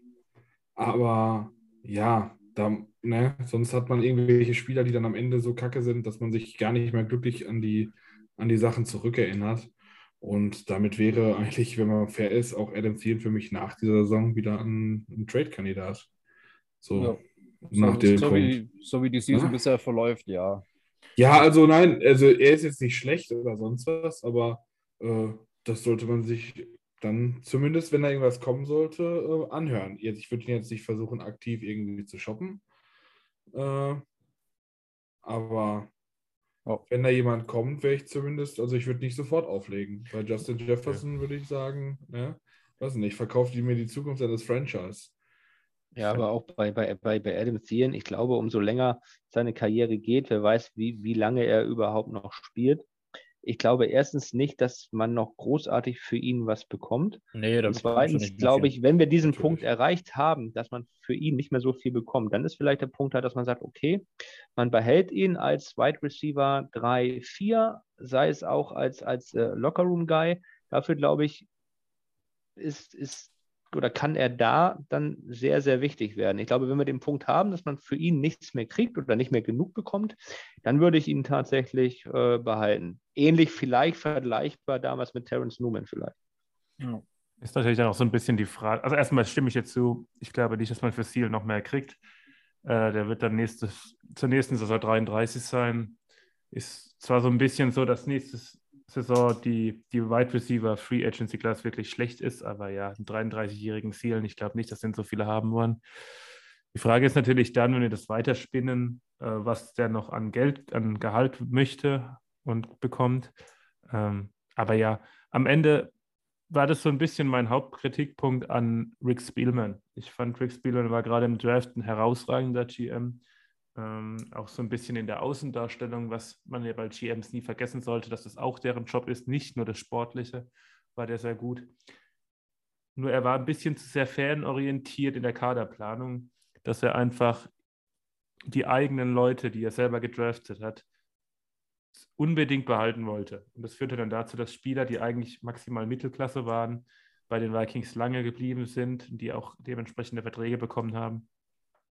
aber ja, da, ne, sonst hat man irgendwelche Spieler, die dann am Ende so kacke sind, dass man sich gar nicht mehr glücklich an die, an die Sachen zurückerinnert. Und damit wäre eigentlich, wenn man fair ist, auch Adam Thielen für mich nach dieser Saison wieder ein, ein Trade-Kandidat. So, ja. nach so, dem so Punkt. Wie, so wie die Season ja? bisher verläuft, ja. Ja, also nein, also er ist jetzt nicht schlecht oder sonst was, aber äh, das sollte man sich dann zumindest, wenn da irgendwas kommen sollte, äh, anhören. Jetzt, ich würde ihn jetzt nicht versuchen, aktiv irgendwie zu shoppen. Äh, aber Oh. Wenn da jemand kommt, wäre ich zumindest, also ich würde nicht sofort auflegen. Bei Justin Jefferson ja. würde ich sagen, ne, weiß nicht, verkauft die mir die Zukunft seines Franchise. Ja, aber auch bei, bei, bei, bei Adam Thielen, ich glaube, umso länger seine Karriere geht, wer weiß, wie, wie lange er überhaupt noch spielt, ich glaube erstens nicht, dass man noch großartig für ihn was bekommt. Nee, und zweitens glaube ich, wenn wir diesen Natürlich. Punkt erreicht haben, dass man für ihn nicht mehr so viel bekommt, dann ist vielleicht der Punkt halt, dass man sagt, okay, man behält ihn als Wide Receiver 3, 4, sei es auch als, als äh, Lockerroom-Guy. Dafür glaube ich, ist, ist oder kann er da dann sehr, sehr wichtig werden. Ich glaube, wenn wir den Punkt haben, dass man für ihn nichts mehr kriegt oder nicht mehr genug bekommt, dann würde ich ihn tatsächlich äh, behalten. Ähnlich vielleicht vergleichbar damals mit Terence Newman vielleicht. Ja. Ist natürlich dann auch so ein bisschen die Frage. Also erstmal stimme ich jetzt zu, ich glaube nicht, dass man für Seal noch mehr kriegt. Äh, der wird dann nächstes, zur nächsten Saison 33 sein. Ist zwar so ein bisschen so, dass nächstes Saison die, die Wide Receiver Free Agency Class wirklich schlecht ist, aber ja, einen 33-jährigen Zielen, ich glaube nicht, dass den so viele haben wollen. Die Frage ist natürlich dann, wenn wir das weiterspinnen, äh, was der noch an Geld, an Gehalt möchte und bekommt. Ähm, aber ja, am Ende war das so ein bisschen mein Hauptkritikpunkt an Rick Spielman. Ich fand, Rick Spielman war gerade im Draft ein herausragender GM. Ähm, auch so ein bisschen in der Außendarstellung, was man ja bei GMs nie vergessen sollte, dass das auch deren Job ist, nicht nur das Sportliche, war der sehr gut. Nur er war ein bisschen zu sehr fanorientiert in der Kaderplanung, dass er einfach die eigenen Leute, die er selber gedraftet hat, unbedingt behalten wollte. Und das führte dann dazu, dass Spieler, die eigentlich maximal Mittelklasse waren, bei den Vikings lange geblieben sind, die auch dementsprechende Verträge bekommen haben.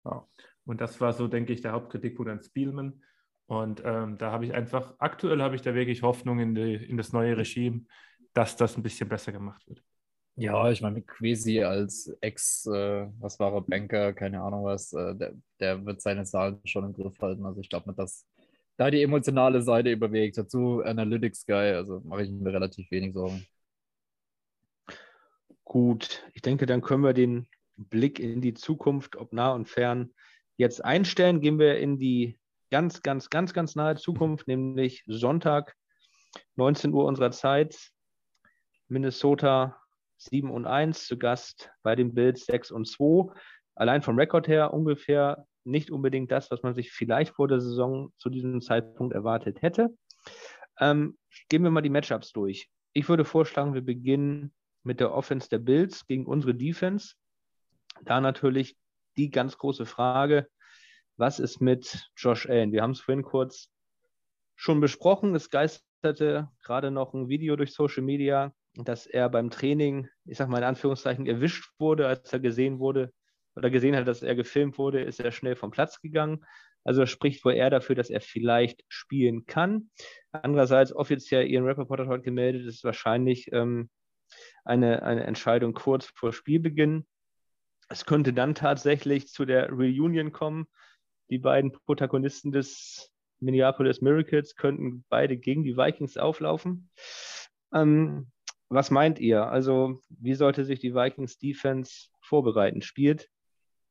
Ja. Und das war so, denke ich, der Hauptkritikpunkt an Spielman. Und ähm, da habe ich einfach, aktuell habe ich da wirklich Hoffnung in, die, in das neue Regime, dass das ein bisschen besser gemacht wird. Ja, ich meine, mit Quasi als Ex, äh, was war er, Banker, keine Ahnung was, äh, der, der, wird seine Zahlen schon im Griff halten. Also ich glaube nicht, dass da die emotionale Seite überwiegt. Dazu Analytics Guy, also mache ich mir relativ wenig Sorgen. Gut, ich denke, dann können wir den Blick in die Zukunft, ob nah und fern, jetzt einstellen. Gehen wir in die ganz, ganz, ganz, ganz nahe Zukunft, nämlich Sonntag, 19 Uhr unserer Zeit. Minnesota 7 und 1 zu Gast bei den Bills 6 und 2. Allein vom Rekord her ungefähr nicht unbedingt das, was man sich vielleicht vor der Saison zu diesem Zeitpunkt erwartet hätte. Ähm, gehen wir mal die Matchups durch. Ich würde vorschlagen, wir beginnen mit der Offense der Bills gegen unsere Defense. Da natürlich die ganz große Frage, was ist mit Josh Allen? Wir haben es vorhin kurz schon besprochen. Es geisterte gerade noch ein Video durch Social Media, dass er beim Training, ich sag mal in Anführungszeichen, erwischt wurde, als er gesehen wurde oder gesehen hat, dass er gefilmt wurde, ist er schnell vom Platz gegangen. Also spricht wohl eher dafür, dass er vielleicht spielen kann. Andererseits offiziell Ian Rappaport hat heute gemeldet, ist wahrscheinlich ähm, eine, eine Entscheidung kurz vor Spielbeginn. Es könnte dann tatsächlich zu der Reunion kommen. Die beiden Protagonisten des Minneapolis Miracles könnten beide gegen die Vikings auflaufen. Ähm, was meint ihr? Also, wie sollte sich die Vikings Defense vorbereiten? Spielt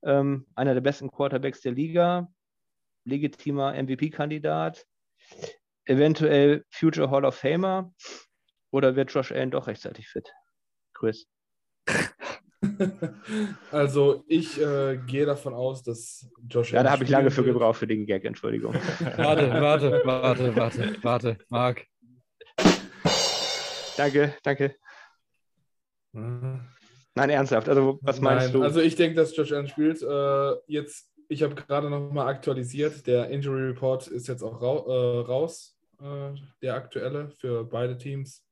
ähm, einer der besten Quarterbacks der Liga, legitimer MVP-Kandidat, eventuell Future Hall of Famer oder wird Josh Allen doch rechtzeitig fit? Chris. Also ich äh, gehe davon aus, dass Josh. Ja, da habe ich lange für gebraucht für den Gag, Entschuldigung. warte, warte, warte, warte, warte, Marc. Danke, danke. Mhm. Nein, ernsthaft. Also was meinst Nein, du? Also ich denke, dass Josh Allen spielt. Äh, jetzt, ich habe gerade noch mal aktualisiert. Der Injury Report ist jetzt auch ra äh, raus, äh, der aktuelle für beide Teams.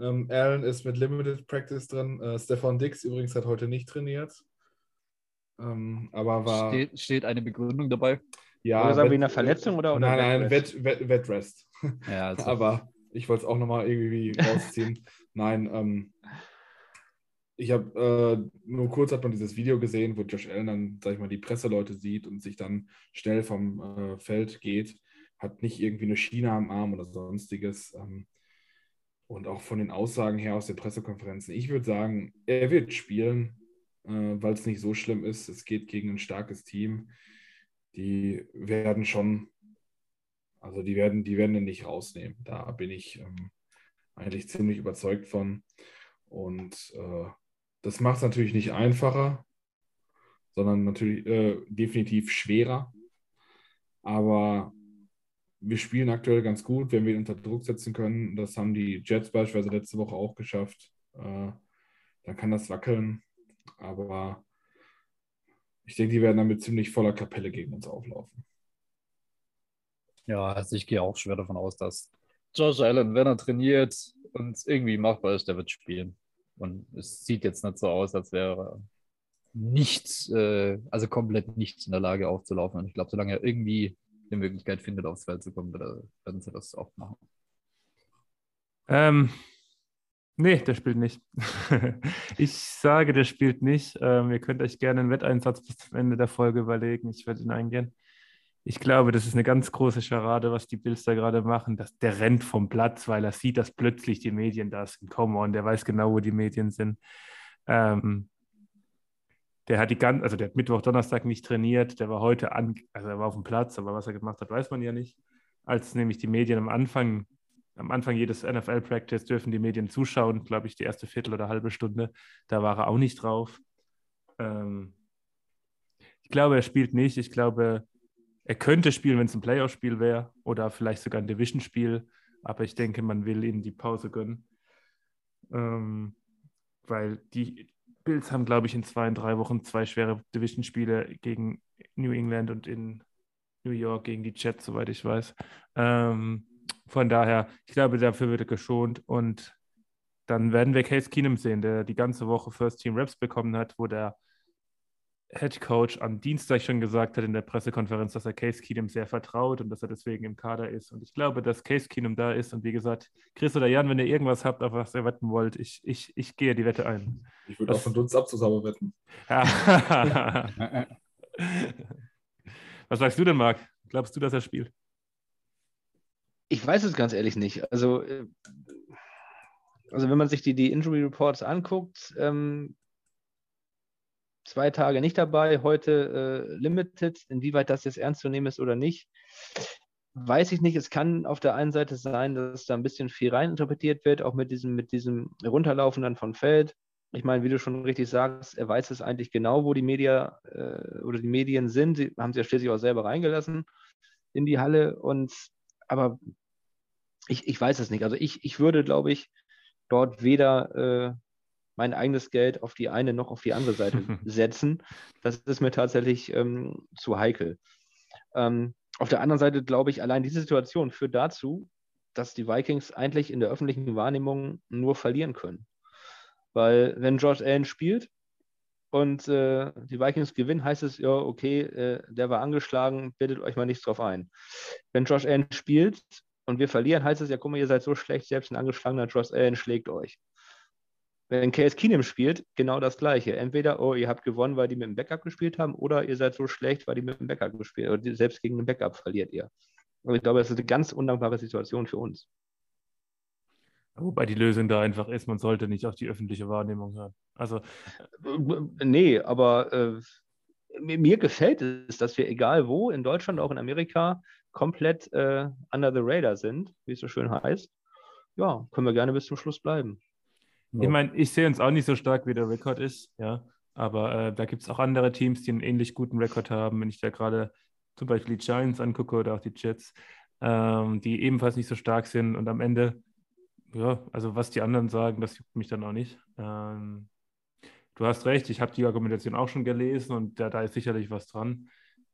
Ähm, Allen ist mit Limited Practice drin. Äh, Stefan Dix übrigens hat heute nicht trainiert. Ähm, aber war. Steht, steht, eine Begründung dabei? Ja. Oder sagen wir eine Verletzung oder? oder nein, nein, Wet, Wet, Wetrest. Ja, also. aber ich wollte es auch nochmal irgendwie rausziehen. nein, ähm, ich habe äh, nur kurz hat man dieses Video gesehen, wo Josh Allen dann, sag ich mal, die Presseleute sieht und sich dann schnell vom äh, Feld geht. Hat nicht irgendwie eine Schiene am Arm oder sonstiges. Ähm, und auch von den Aussagen her aus den Pressekonferenzen. Ich würde sagen, er wird spielen, äh, weil es nicht so schlimm ist. Es geht gegen ein starkes Team. Die werden schon, also die werden, die werden ihn nicht rausnehmen. Da bin ich ähm, eigentlich ziemlich überzeugt von. Und äh, das macht es natürlich nicht einfacher, sondern natürlich äh, definitiv schwerer. Aber wir spielen aktuell ganz gut, wenn wir ihn unter Druck setzen können. Das haben die Jets beispielsweise letzte Woche auch geschafft. Äh, dann kann das wackeln. Aber ich denke, die werden damit ziemlich voller Kapelle gegen uns auflaufen. Ja, also ich gehe auch schwer davon aus, dass Josh Allen, wenn er trainiert und irgendwie machbar ist, der wird spielen. Und es sieht jetzt nicht so aus, als wäre nichts, äh, also komplett nicht in der Lage aufzulaufen. Und ich glaube, solange er irgendwie eine Möglichkeit findet, aufs Feld zu kommen, werden sie das auch machen. Ähm, nee, der spielt nicht. ich sage, der spielt nicht. Ähm, ihr könnt euch gerne einen Wetteinsatz bis zum Ende der Folge überlegen. Ich werde ihn eingehen. Ich glaube, das ist eine ganz große Scharade, was die Bills da gerade machen. Dass der rennt vom Platz, weil er sieht, dass plötzlich die Medien da sind. Come on, der weiß genau, wo die Medien sind. Ähm, der hat die ganze, also der hat Mittwoch, Donnerstag nicht trainiert, der war heute an, also er war auf dem Platz, aber was er gemacht hat, weiß man ja nicht. Als nämlich die Medien am Anfang, am Anfang jedes NFL-Practice dürfen die Medien zuschauen, glaube ich, die erste Viertel oder halbe Stunde, da war er auch nicht drauf. Ähm, ich glaube, er spielt nicht. Ich glaube, er könnte spielen, wenn es ein Playoff-Spiel wäre oder vielleicht sogar ein Division-Spiel. Aber ich denke, man will ihm die Pause gönnen. Ähm, weil die Bills haben, glaube ich, in zwei, drei Wochen zwei schwere Division-Spiele gegen New England und in New York gegen die Jets, soweit ich weiß. Ähm, von daher, ich glaube, dafür wird er geschont und dann werden wir Case Keenum sehen, der die ganze Woche First Team Reps bekommen hat, wo der Head Coach am Dienstag schon gesagt hat in der Pressekonferenz, dass er Case Keenum sehr vertraut und dass er deswegen im Kader ist. Und ich glaube, dass Case Keenum da ist. Und wie gesagt, Chris oder Jan, wenn ihr irgendwas habt, auf was ihr wetten wollt, ich, ich, ich gehe die Wette ein. Ich würde auch von Dunst ab zusammen wetten. was sagst du denn, Marc? Glaubst du, dass er spielt? Ich weiß es ganz ehrlich nicht. Also, äh, also wenn man sich die, die Injury Reports anguckt, ähm, zwei Tage nicht dabei, heute äh, limited. Inwieweit das jetzt ernst zu nehmen ist oder nicht, weiß ich nicht. Es kann auf der einen Seite sein, dass da ein bisschen viel reininterpretiert wird, auch mit diesem, mit diesem Runterlaufen dann von Feld. Ich meine, wie du schon richtig sagst, er weiß es eigentlich genau, wo die Media äh, oder die Medien sind. Sie haben sie ja schließlich auch selber reingelassen in die Halle. Und aber ich, ich weiß es nicht. Also ich, ich würde, glaube ich, dort weder äh, mein eigenes Geld auf die eine noch auf die andere Seite setzen. Das ist mir tatsächlich ähm, zu heikel. Ähm, auf der anderen Seite glaube ich, allein diese Situation führt dazu, dass die Vikings eigentlich in der öffentlichen Wahrnehmung nur verlieren können. Weil wenn George Allen spielt und äh, die Vikings gewinnen, heißt es, ja, okay, äh, der war angeschlagen, bildet euch mal nichts drauf ein. Wenn Josh Allen spielt und wir verlieren, heißt es ja, guck mal, ihr seid so schlecht, selbst ein angeschlagener Josh Allen schlägt euch. Wenn Case Keenum spielt, genau das Gleiche. Entweder, oh, ihr habt gewonnen, weil die mit dem Backup gespielt haben, oder ihr seid so schlecht, weil die mit dem Backup gespielt haben. Oder selbst gegen den Backup verliert ihr. Und ich glaube, das ist eine ganz undankbare Situation für uns. Wobei die Lösung da einfach ist, man sollte nicht auf die öffentliche Wahrnehmung hören. Also. Nee, aber äh, mir gefällt es, dass wir, egal wo, in Deutschland, auch in Amerika, komplett äh, under the radar sind, wie es so schön heißt. Ja, können wir gerne bis zum Schluss bleiben. Ja. Ich meine, ich sehe uns auch nicht so stark, wie der Rekord ist, ja. Aber äh, da gibt es auch andere Teams, die einen ähnlich guten Rekord haben. Wenn ich da gerade zum Beispiel die Giants angucke oder auch die Jets, ähm, die ebenfalls nicht so stark sind und am Ende, ja, also was die anderen sagen, das juckt mich dann auch nicht. Ähm, du hast recht, ich habe die Argumentation auch schon gelesen und da, da ist sicherlich was dran.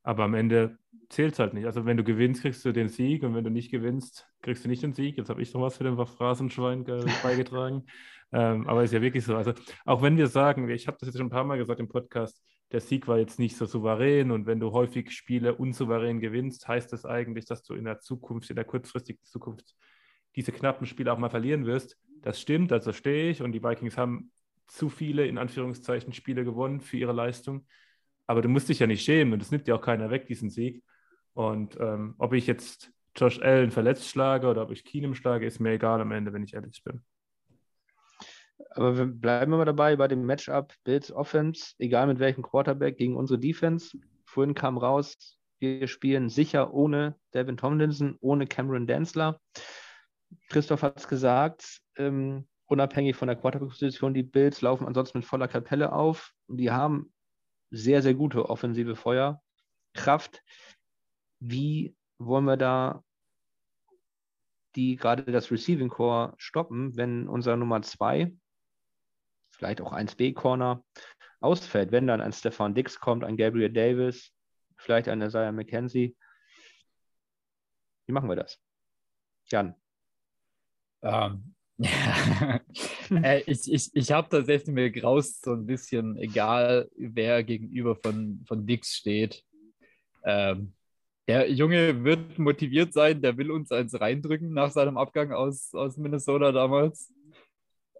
Aber am Ende zählt es halt nicht. Also wenn du gewinnst, kriegst du den Sieg und wenn du nicht gewinnst, kriegst du nicht den Sieg. Jetzt habe ich noch was für den Phrasenschwein beigetragen. ähm, aber ist ja wirklich so. Also auch wenn wir sagen, ich habe das jetzt schon ein paar Mal gesagt im Podcast, der Sieg war jetzt nicht so souverän und wenn du häufig Spiele unsouverän gewinnst, heißt das eigentlich, dass du in der Zukunft, in der kurzfristigen Zukunft diese knappen Spiele auch mal verlieren wirst. Das stimmt, also stehe ich und die Vikings haben zu viele, in Anführungszeichen, Spiele gewonnen für ihre Leistung. Aber du musst dich ja nicht schämen und es nimmt dir auch keiner weg, diesen Sieg. Und ähm, ob ich jetzt Josh Allen verletzt schlage oder ob ich Keenum schlage, ist mir egal am Ende, wenn ich ehrlich bin. Aber wir bleiben immer dabei bei dem Matchup Bills Offense, egal mit welchem Quarterback, gegen unsere Defense. Vorhin kam raus, wir spielen sicher ohne Devin Tomlinson, ohne Cameron Densler. Christoph hat es gesagt, ähm, unabhängig von der Quarterback-Position, die Bills laufen ansonsten mit voller Kapelle auf. Die haben sehr, sehr gute offensive Feuerkraft. Wie wollen wir da die gerade das Receiving Core stoppen, wenn unser Nummer 2, vielleicht auch 1B-Corner, ausfällt, wenn dann ein Stefan Dix kommt, ein Gabriel Davis, vielleicht ein Isaiah McKenzie. Wie machen wir das? Jan. Ähm, äh, ich ich, ich habe tatsächlich mir graust so ein bisschen, egal wer gegenüber von, von Dix steht. Ähm, der Junge wird motiviert sein, der will uns eins reindrücken nach seinem Abgang aus, aus Minnesota damals.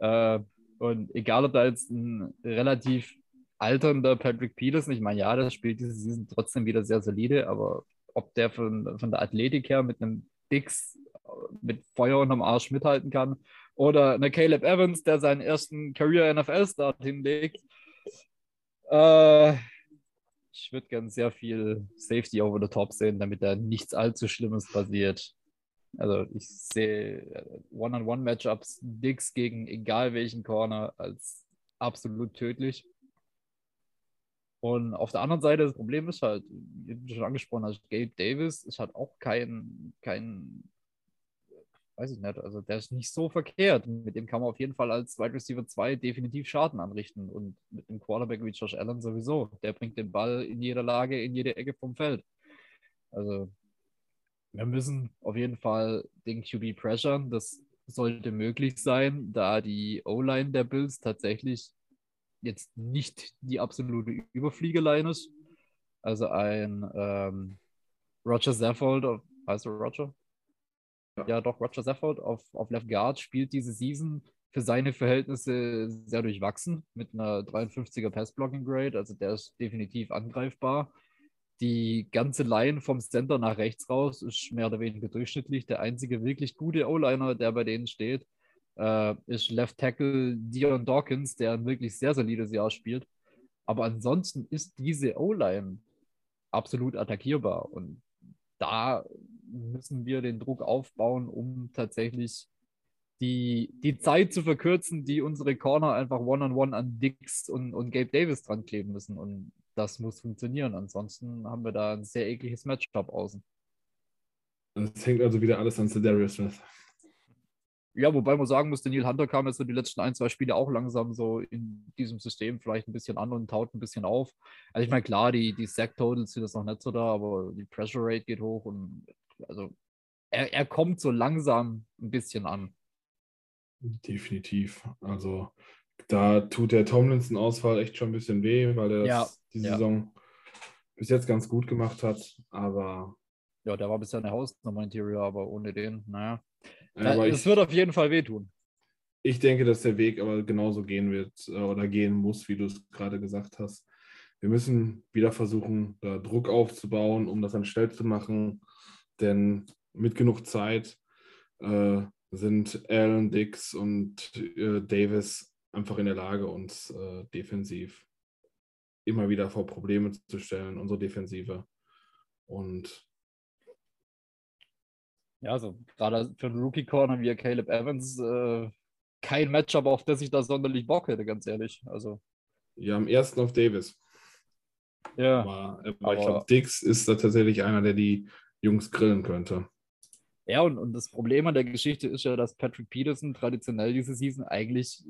Äh, und egal, ob da jetzt ein relativ alternder Patrick Peterson, ich meine, ja, das spielt diese Season trotzdem wieder sehr solide, aber ob der von, von der Athletik her mit einem Dix mit Feuer unterm Arsch mithalten kann oder eine Caleb Evans, der seinen ersten Career NFL-Start hinlegt. Äh, ich würde gern sehr viel Safety over the top sehen, damit da nichts allzu Schlimmes passiert. Also ich sehe äh, One-on-One-Matchups Dix gegen egal welchen Corner als absolut tödlich. Und auf der anderen Seite, das Problem ist halt, wie du schon angesprochen hast, Gabe Davis ist halt auch kein, kein, weiß ich nicht, also der ist nicht so verkehrt. Mit dem kann man auf jeden Fall als Wide Receiver 2 definitiv Schaden anrichten. Und mit einem Quarterback wie Josh Allen sowieso. Der bringt den Ball in jeder Lage, in jede Ecke vom Feld. Also wir müssen auf jeden Fall den QB pressure. Das sollte möglich sein, da die O-Line der Bills tatsächlich jetzt nicht die absolute Überfliegeline ist. Also ein ähm, Roger Saffold, heißt er Roger? Ja. ja, doch, Roger Saffold auf, auf Left Guard spielt diese Season für seine Verhältnisse sehr durchwachsen mit einer 53er Pass-Blocking-Grade. Also der ist definitiv angreifbar. Die ganze Line vom Center nach rechts raus ist mehr oder weniger durchschnittlich. Der einzige wirklich gute O-Liner, der bei denen steht, äh, ist Left Tackle Dion Dawkins, der ein wirklich sehr solides Jahr spielt. Aber ansonsten ist diese O-Line absolut attackierbar. Und da müssen wir den Druck aufbauen, um tatsächlich die, die Zeit zu verkürzen, die unsere Corner einfach one-on-one -on -one an Dix und, und Gabe Davis dran kleben müssen. Und das muss funktionieren. Ansonsten haben wir da ein sehr ekliges Matchup außen. Es hängt also wieder alles an Cedarius Smith. Ja, wobei man sagen muss, Daniel Hunter kam jetzt so die letzten ein, zwei Spiele auch langsam so in diesem System vielleicht ein bisschen an und taut ein bisschen auf. Also ich meine, klar, die, die Sack-Totals sind jetzt noch nicht so da, aber die Pressure Rate geht hoch und also er, er kommt so langsam ein bisschen an. Definitiv. Also da tut der Tomlinson-Ausfall echt schon ein bisschen weh, weil er das ja, die ja. Saison bis jetzt ganz gut gemacht hat. Aber. Ja, der war bisher eine Hausnummer Interior, aber ohne den, naja. Ja, es wird auf jeden Fall wehtun. Ich denke, dass der Weg aber genauso gehen wird äh, oder gehen muss, wie du es gerade gesagt hast. Wir müssen wieder versuchen, da Druck aufzubauen, um das dann schnell zu machen. Denn mit genug Zeit äh, sind Allen, Dix und äh, Davis einfach in der Lage, uns äh, defensiv immer wieder vor Probleme zu stellen, unsere Defensive. Und ja, also gerade für einen Rookie-Corner wie Caleb Evans äh, kein Matchup, auf das ich da sonderlich Bock hätte, ganz ehrlich. Also. Ja, am ersten auf Davis. Ja. Aber, aber ich glaube, Dix ist da tatsächlich einer, der die Jungs grillen könnte. Ja, und, und das Problem an der Geschichte ist ja, dass Patrick Peterson traditionell diese Season eigentlich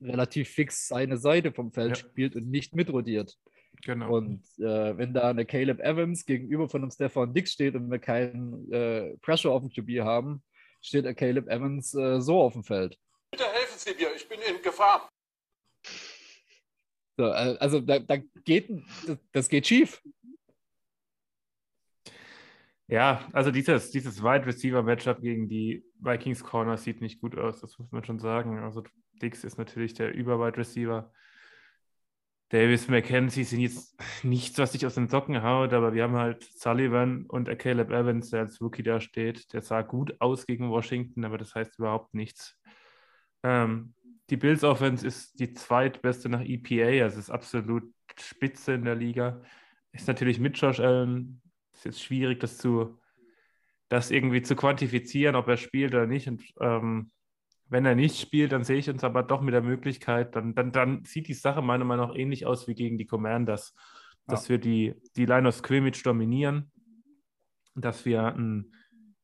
relativ fix seine Seite vom Feld ja. spielt und nicht mitrotiert. Genau. Und äh, wenn da eine Caleb Evans gegenüber von einem Stefan Dix steht und wir keinen äh, Pressure auf dem QB haben, steht der Caleb Evans äh, so auf dem Feld. Bitte helfen Sie mir, ich bin in Gefahr. So, äh, also da, da geht, das, das geht schief. Ja, also dieses, dieses Wide Receiver Matchup gegen die Vikings Corner sieht nicht gut aus, das muss man schon sagen. Also Dix ist natürlich der Über-Wide Receiver. Davis McKenzie sind jetzt nichts, was sich aus den Socken haut, aber wir haben halt Sullivan und Caleb Evans, der als Rookie da steht. Der sah gut aus gegen Washington, aber das heißt überhaupt nichts. Ähm, die Bills Offense ist die zweitbeste nach EPA, also ist absolut spitze in der Liga. Ist natürlich mit Josh Allen ist jetzt schwierig, das zu, das irgendwie zu quantifizieren, ob er spielt oder nicht. Und ähm, wenn er nicht spielt, dann sehe ich uns aber doch mit der Möglichkeit, dann, dann, dann sieht die Sache meiner Meinung nach ähnlich aus wie gegen die Commanders, dass ja. wir die, die Line of Scrimmage dominieren, dass wir einen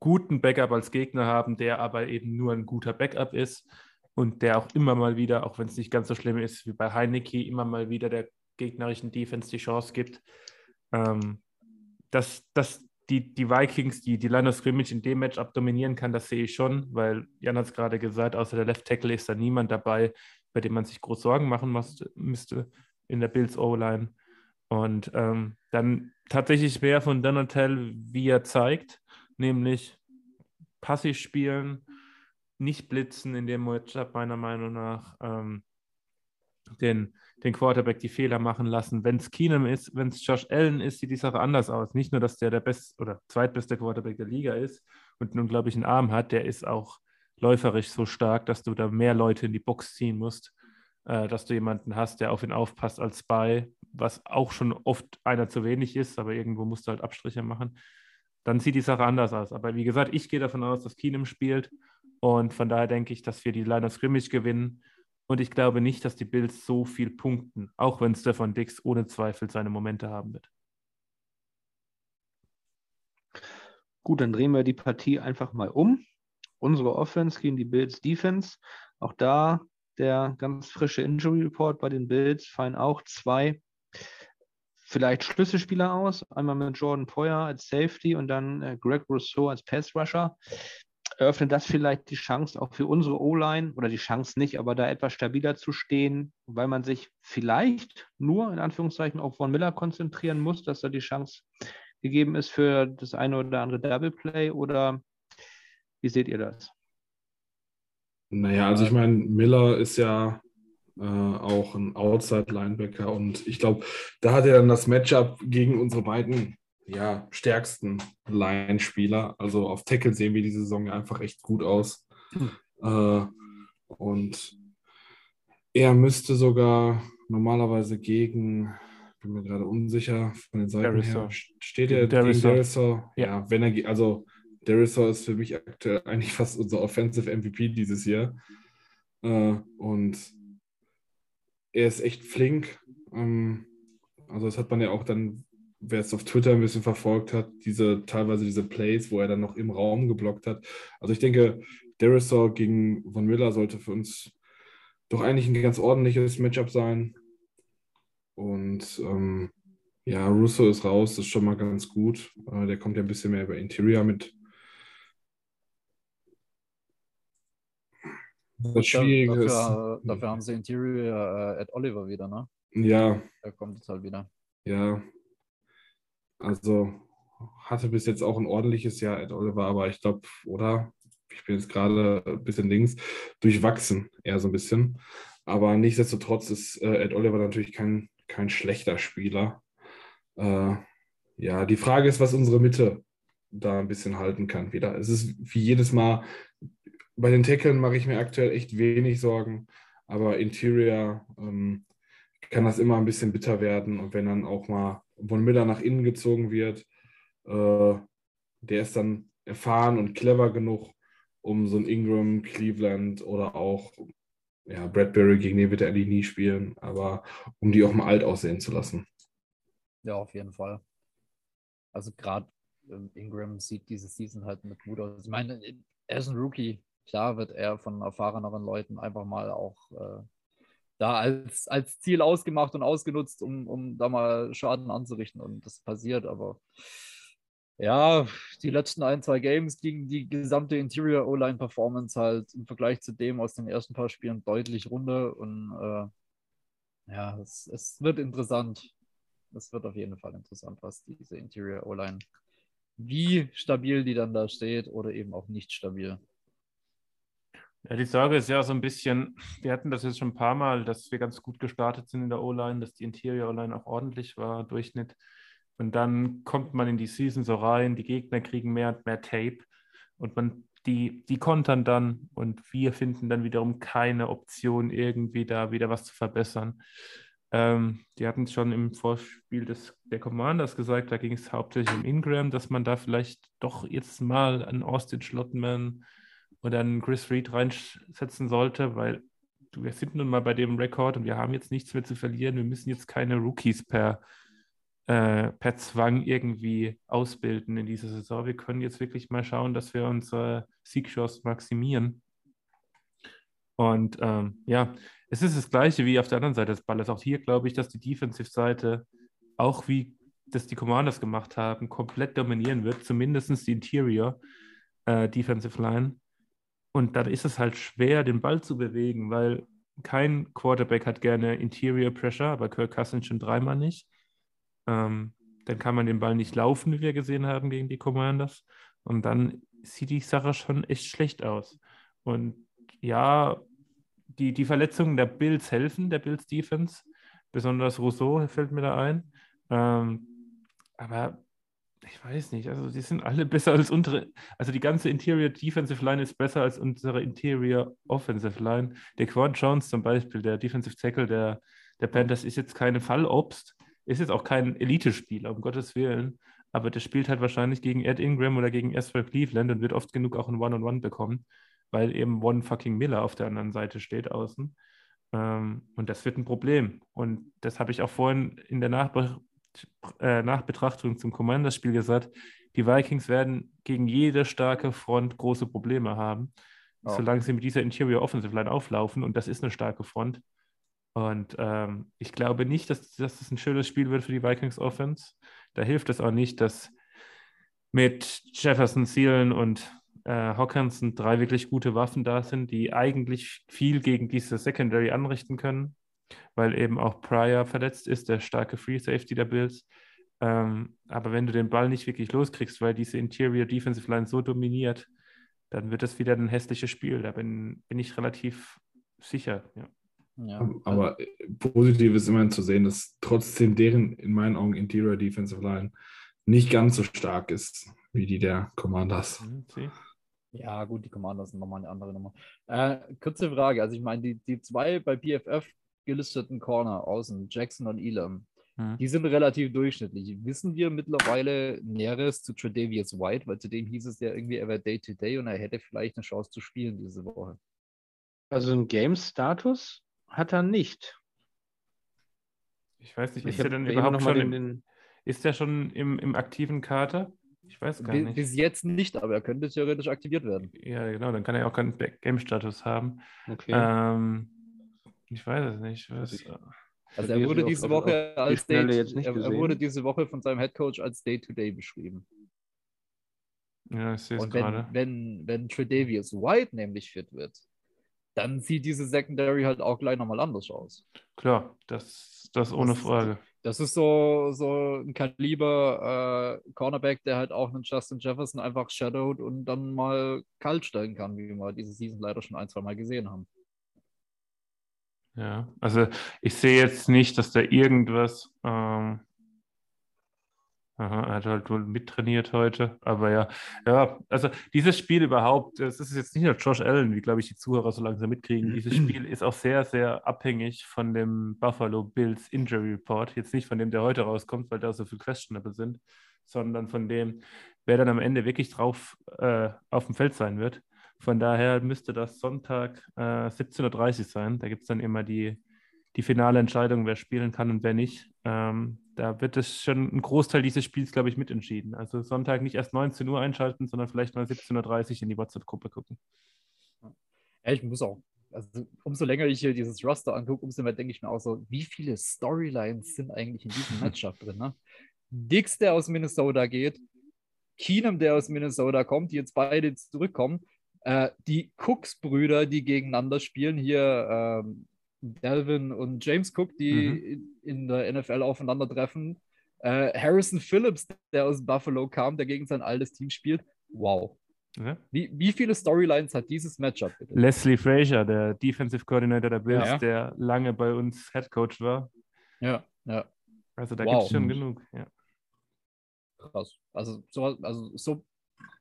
guten Backup als Gegner haben, der aber eben nur ein guter Backup ist und der auch immer mal wieder, auch wenn es nicht ganz so schlimm ist wie bei Heineke, immer mal wieder der gegnerischen Defense die Chance gibt, ähm, dass, dass die, die Vikings, die, die Line of Scrimmage in dem Matchup dominieren kann, das sehe ich schon, weil Jan hat es gerade gesagt, außer der Left Tackle ist da niemand dabei, bei dem man sich groß Sorgen machen müsste in der Bills O-Line. Und ähm, dann tatsächlich mehr von Donatel, wie er zeigt, nämlich passiv spielen, nicht blitzen in dem Matchup meiner Meinung nach, ähm, den, den Quarterback die Fehler machen lassen. Wenn es Keenum ist, wenn es Josh Allen ist, sieht die Sache anders aus. Nicht nur, dass der der best oder zweitbeste Quarterback der Liga ist und einen unglaublichen Arm hat, der ist auch läuferisch so stark, dass du da mehr Leute in die Box ziehen musst. äh, dass du jemanden hast, der auf ihn aufpasst als Spy, was auch schon oft einer zu wenig ist, aber irgendwo musst du halt Abstriche machen. Dann sieht die Sache anders aus. Aber wie gesagt, ich gehe davon aus, dass Keenum spielt und von daher denke ich, dass wir die Line of Scrimmage gewinnen. Und ich glaube nicht, dass die Bills so viel punkten, auch wenn Stefan Dix ohne Zweifel seine Momente haben wird. Gut, dann drehen wir die Partie einfach mal um. Unsere Offense gegen die Bills Defense. Auch da der ganz frische Injury Report bei den Bills fallen auch zwei vielleicht Schlüsselspieler aus. Einmal mit Jordan Poyer als Safety und dann äh, Greg Rousseau als Pass Rusher. Eröffnet das vielleicht die Chance auch für unsere O-Line oder die Chance nicht, aber da etwas stabiler zu stehen, weil man sich vielleicht nur in Anführungszeichen auf Von Miller konzentrieren muss, dass da die Chance gegeben ist für das eine oder andere Double Play oder wie seht ihr das? Naja, also ich meine, Miller ist ja äh, auch ein Outside-Linebacker und ich glaube, da hat er dann das Matchup gegen unsere beiden ja, stärksten Line-Spieler. Also auf Tackle sehen wir diese Saison einfach echt gut aus. Hm. Äh, und er müsste sogar normalerweise gegen bin mir gerade unsicher von den Seiten Derisor. her. Steht er gegen Derisor? Ja. ja, wenn er, also Derisor ist für mich aktuell eigentlich fast unser Offensive MVP dieses Jahr. Äh, und er ist echt flink. Ähm, also das hat man ja auch dann, wer es auf Twitter ein bisschen verfolgt hat, diese teilweise diese Plays, wo er dann noch im Raum geblockt hat. Also ich denke, Derisor gegen Von Miller sollte für uns doch eigentlich ein ganz ordentliches Matchup sein. Und ähm, ja, Russo ist raus, das ist schon mal ganz gut. Äh, der kommt ja ein bisschen mehr über Interior mit. Das Schwierige dafür, ist. Äh, dafür haben sie Interior äh, Ed Oliver wieder, ne? Ja. Er kommt jetzt halt wieder. Ja. Also hatte bis jetzt auch ein ordentliches Jahr Ed Oliver, aber ich glaube, oder? Ich bin jetzt gerade ein bisschen links, durchwachsen, eher so ein bisschen. Aber nichtsdestotrotz ist äh, Ed Oliver natürlich kein kein schlechter Spieler. Äh, ja, die Frage ist, was unsere Mitte da ein bisschen halten kann wieder. Es ist wie jedes Mal, bei den Tackeln mache ich mir aktuell echt wenig Sorgen, aber Interior ähm, kann das immer ein bisschen bitter werden und wenn dann auch mal von Miller nach innen gezogen wird, äh, der ist dann erfahren und clever genug, um so ein Ingram, Cleveland oder auch ja, Bradbury, gegen den wird er eigentlich nie spielen, aber um die auch mal alt aussehen zu lassen. Ja, auf jeden Fall. Also gerade ähm, Ingram sieht diese Season halt mit gut aus. Ich meine, er ist ein Rookie. Klar wird er von erfahreneren Leuten einfach mal auch äh, da als, als Ziel ausgemacht und ausgenutzt, um, um da mal Schaden anzurichten. Und das passiert, aber ja, die letzten ein, zwei Games gegen die gesamte Interior O-Line Performance halt im Vergleich zu dem aus den ersten paar Spielen deutlich runter und äh, ja, es, es wird interessant. Es wird auf jeden Fall interessant, was diese Interior O-Line, wie stabil die dann da steht oder eben auch nicht stabil. Ja, die Sorge ist ja so ein bisschen, wir hatten das jetzt schon ein paar Mal, dass wir ganz gut gestartet sind in der O-Line, dass die Interior O-Line auch ordentlich war, Durchschnitt. Und dann kommt man in die Season so rein, die Gegner kriegen mehr und mehr Tape und man die, die kontern dann und wir finden dann wiederum keine Option, irgendwie da wieder was zu verbessern. Ähm, die hatten es schon im Vorspiel des, der Commanders gesagt, da ging es hauptsächlich um Ingram, dass man da vielleicht doch jetzt mal einen Austin Schlottman oder einen Chris Reed reinsetzen sollte, weil wir sind nun mal bei dem Rekord und wir haben jetzt nichts mehr zu verlieren. Wir müssen jetzt keine Rookies per äh, per Zwang irgendwie ausbilden in dieser Saison. Wir können jetzt wirklich mal schauen, dass wir unsere Siegchance maximieren. Und ähm, ja, es ist das Gleiche wie auf der anderen Seite des Balles. Auch hier glaube ich, dass die Defensive-Seite, auch wie das die Commanders gemacht haben, komplett dominieren wird, zumindest die Interior äh, Defensive Line. Und dann ist es halt schwer, den Ball zu bewegen, weil kein Quarterback hat gerne Interior Pressure, aber Kirk Cousins schon dreimal nicht. Ähm, dann kann man den Ball nicht laufen, wie wir gesehen haben gegen die Commanders. Und dann sieht die Sache schon echt schlecht aus. Und ja, die, die Verletzungen der Bills helfen, der Bills Defense. Besonders Rousseau fällt mir da ein. Ähm, aber ich weiß nicht, also die sind alle besser als unsere, also die ganze Interior Defensive Line ist besser als unsere Interior Offensive Line. Der Quan Jones zum Beispiel, der Defensive Tackle der, der Panthers, ist jetzt keine Fallobst, ist jetzt auch kein Elite-Spieler, um Gottes Willen, aber der spielt halt wahrscheinlich gegen Ed Ingram oder gegen Ezra Cleveland und wird oft genug auch ein One-on-One bekommen, weil eben One fucking Miller auf der anderen Seite steht außen. Ähm, und das wird ein Problem. Und das habe ich auch vorhin in der Nachbe äh, Nachbetrachtung zum Commanders-Spiel gesagt. Die Vikings werden gegen jede starke Front große Probleme haben, Ja. solange sie mit dieser Interior Offensive Line auflaufen. Und das ist eine starke Front. Und ähm, ich glaube nicht, dass, dass das ein schönes Spiel wird für die Vikings Offense. Da hilft es auch nicht, dass mit Jefferson, Thielen und äh, Hawkinson drei wirklich gute Waffen da sind, die eigentlich viel gegen diese Secondary anrichten können, weil eben auch Pryor verletzt ist, der starke Free Safety der Bills. Ähm, aber wenn du den Ball nicht wirklich loskriegst, weil diese Interior Defensive Line so dominiert, dann wird es wieder ein hässliches Spiel. Da bin, bin ich relativ sicher. Ja. Ja. Aber positiv ist immerhin zu sehen, dass trotzdem deren in meinen Augen Interior Defensive Line nicht ganz so stark ist wie die der Commanders. Mhm. Ja, gut, die Commanders sind nochmal eine andere Nummer. Äh, kurze Frage. Also, ich meine, die, die zwei bei PFF gelisteten Corner außen, Jackson und Elam, Mhm. die sind relativ durchschnittlich. Wissen wir mittlerweile Näheres zu Tredavious White? Weil zudem hieß es ja irgendwie, er wäre Day-to-Day und er hätte vielleicht eine Chance zu spielen diese Woche. Also einen Game-Status hat er nicht. Ich weiß nicht, Ich ist hab denn eben überhaupt noch mal schon den, im, ist der schon im, im aktiven Kater? Ich weiß gar Bis, nicht. bis jetzt nicht, aber er könnte theoretisch aktiviert werden. Ja, genau, dann kann er auch keinen Game-Status haben. okay. Ähm, ich weiß es nicht. Was, ich- Also er wurde diese Woche als Day, jetzt nicht er, er wurde diese Woche von seinem Headcoach als Day-to-Day beschrieben. ja, ich sehe es Und wenn, gerade. wenn, wenn Tredavious White nämlich fit wird, dann sieht diese Secondary halt auch gleich nochmal anders aus. Klar, das, das ohne Das ist- Frage. Das ist so, so ein Kaliber äh, Cornerback, der halt auch einen Justin Jefferson einfach shadowed und dann mal kalt stellen kann, wie wir diese Season leider schon ein, zwei Mal gesehen haben. Ja, also ich sehe jetzt nicht, dass da irgendwas. Ähm, aha, er hat halt wohl mittrainiert heute, aber ja, ja, also dieses Spiel überhaupt, das ist jetzt nicht nur Josh Allen, wie glaube ich die Zuhörer so langsam mitkriegen. Dieses Spiel ist auch sehr, sehr abhängig von dem Buffalo Bills Injury Report. Jetzt nicht von dem, der heute rauskommt, weil da so viele questionable sind, sondern von dem, wer dann am Ende wirklich drauf äh, auf dem Feld sein wird. Von daher müsste das Sonntag äh, 17.30 Uhr sein. Da gibt es dann immer die, die finale Entscheidung, wer spielen kann und wer nicht. Ähm, da wird es schon ein Großteil dieses Spiels, glaube ich, mitentschieden. Also Sonntag nicht erst 19 Uhr einschalten, sondern vielleicht mal 17.30 Uhr in die WhatsApp-Gruppe gucken. Ja, ich muss auch. Also, umso länger ich hier dieses Roster angucke, umso mehr denke ich mir auch so, wie viele Storylines sind eigentlich in diesem Matchup drin? Ne? Dix, der aus Minnesota geht, Keenum, der aus Minnesota kommt, die jetzt beide zurückkommen, äh, die Cooks-Brüder, die gegeneinander spielen, hier ähm, Delvin und James Cook, die Mhm. in, der NFL aufeinandertreffen, äh, Harrison Phillips, der aus Buffalo kam, der gegen sein altes Team spielt. Wow. Ja? Wie, wie viele Storylines hat dieses Matchup bitte? Leslie Frazier, der Defensive Coordinator der Bills, Ja. der lange bei uns Head Coach war. Ja, ja, Also da Wow. gibt es schon genug. Ja. krass. Also so, also so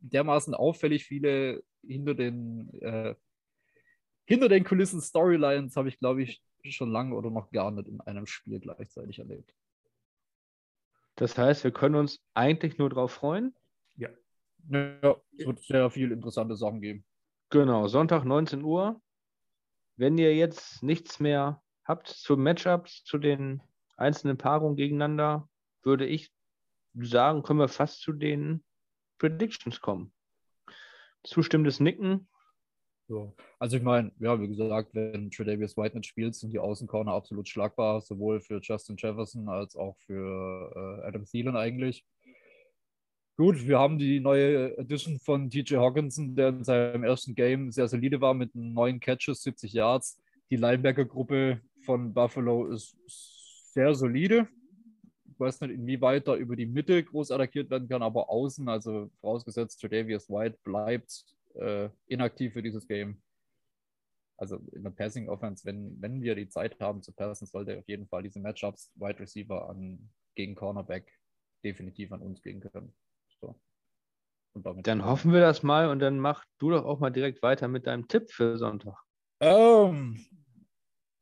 dermaßen auffällig viele hinter den, äh, hinter den Kulissen Storylines habe ich, glaube ich, schon lange oder noch gar nicht in einem Spiel gleichzeitig erlebt. das heißt, wir können uns eigentlich nur darauf freuen. Ja, es wird sehr viele interessante Sachen geben. Genau, Sonntag 19 Uhr. Wenn ihr jetzt nichts mehr habt zu Matchups, zu den einzelnen Paarungen gegeneinander, würde ich sagen, können wir fast zu den Predictions kommen. Zustimmendes Nicken. So. Also ich meine, ja, wie gesagt, wenn Tredavious White nicht spielt, sind die Außencorner absolut schlagbar, sowohl für Justin Jefferson als auch für äh, Adam Thielen eigentlich. Gut, wir haben die neue Edition von TJ Hawkinson, der in seinem ersten Game sehr solide war mit neun Catches, 70 Yards. Die Linebacker-Gruppe von Buffalo ist sehr solide. Ich weiß nicht, inwieweit da über die Mitte groß attackiert werden kann, aber außen, also vorausgesetzt, Tredavious White bleibt äh, inaktiv für dieses Game. Also in der Passing Offense, wenn, wenn wir die Zeit haben zu passen, sollte auf jeden Fall diese Matchups Wide Receiver an, gegen Cornerback definitiv an uns gehen können. Damit Dann hoffen wir das mal und dann mach du doch auch mal direkt weiter mit deinem Tipp für Sonntag. Ähm,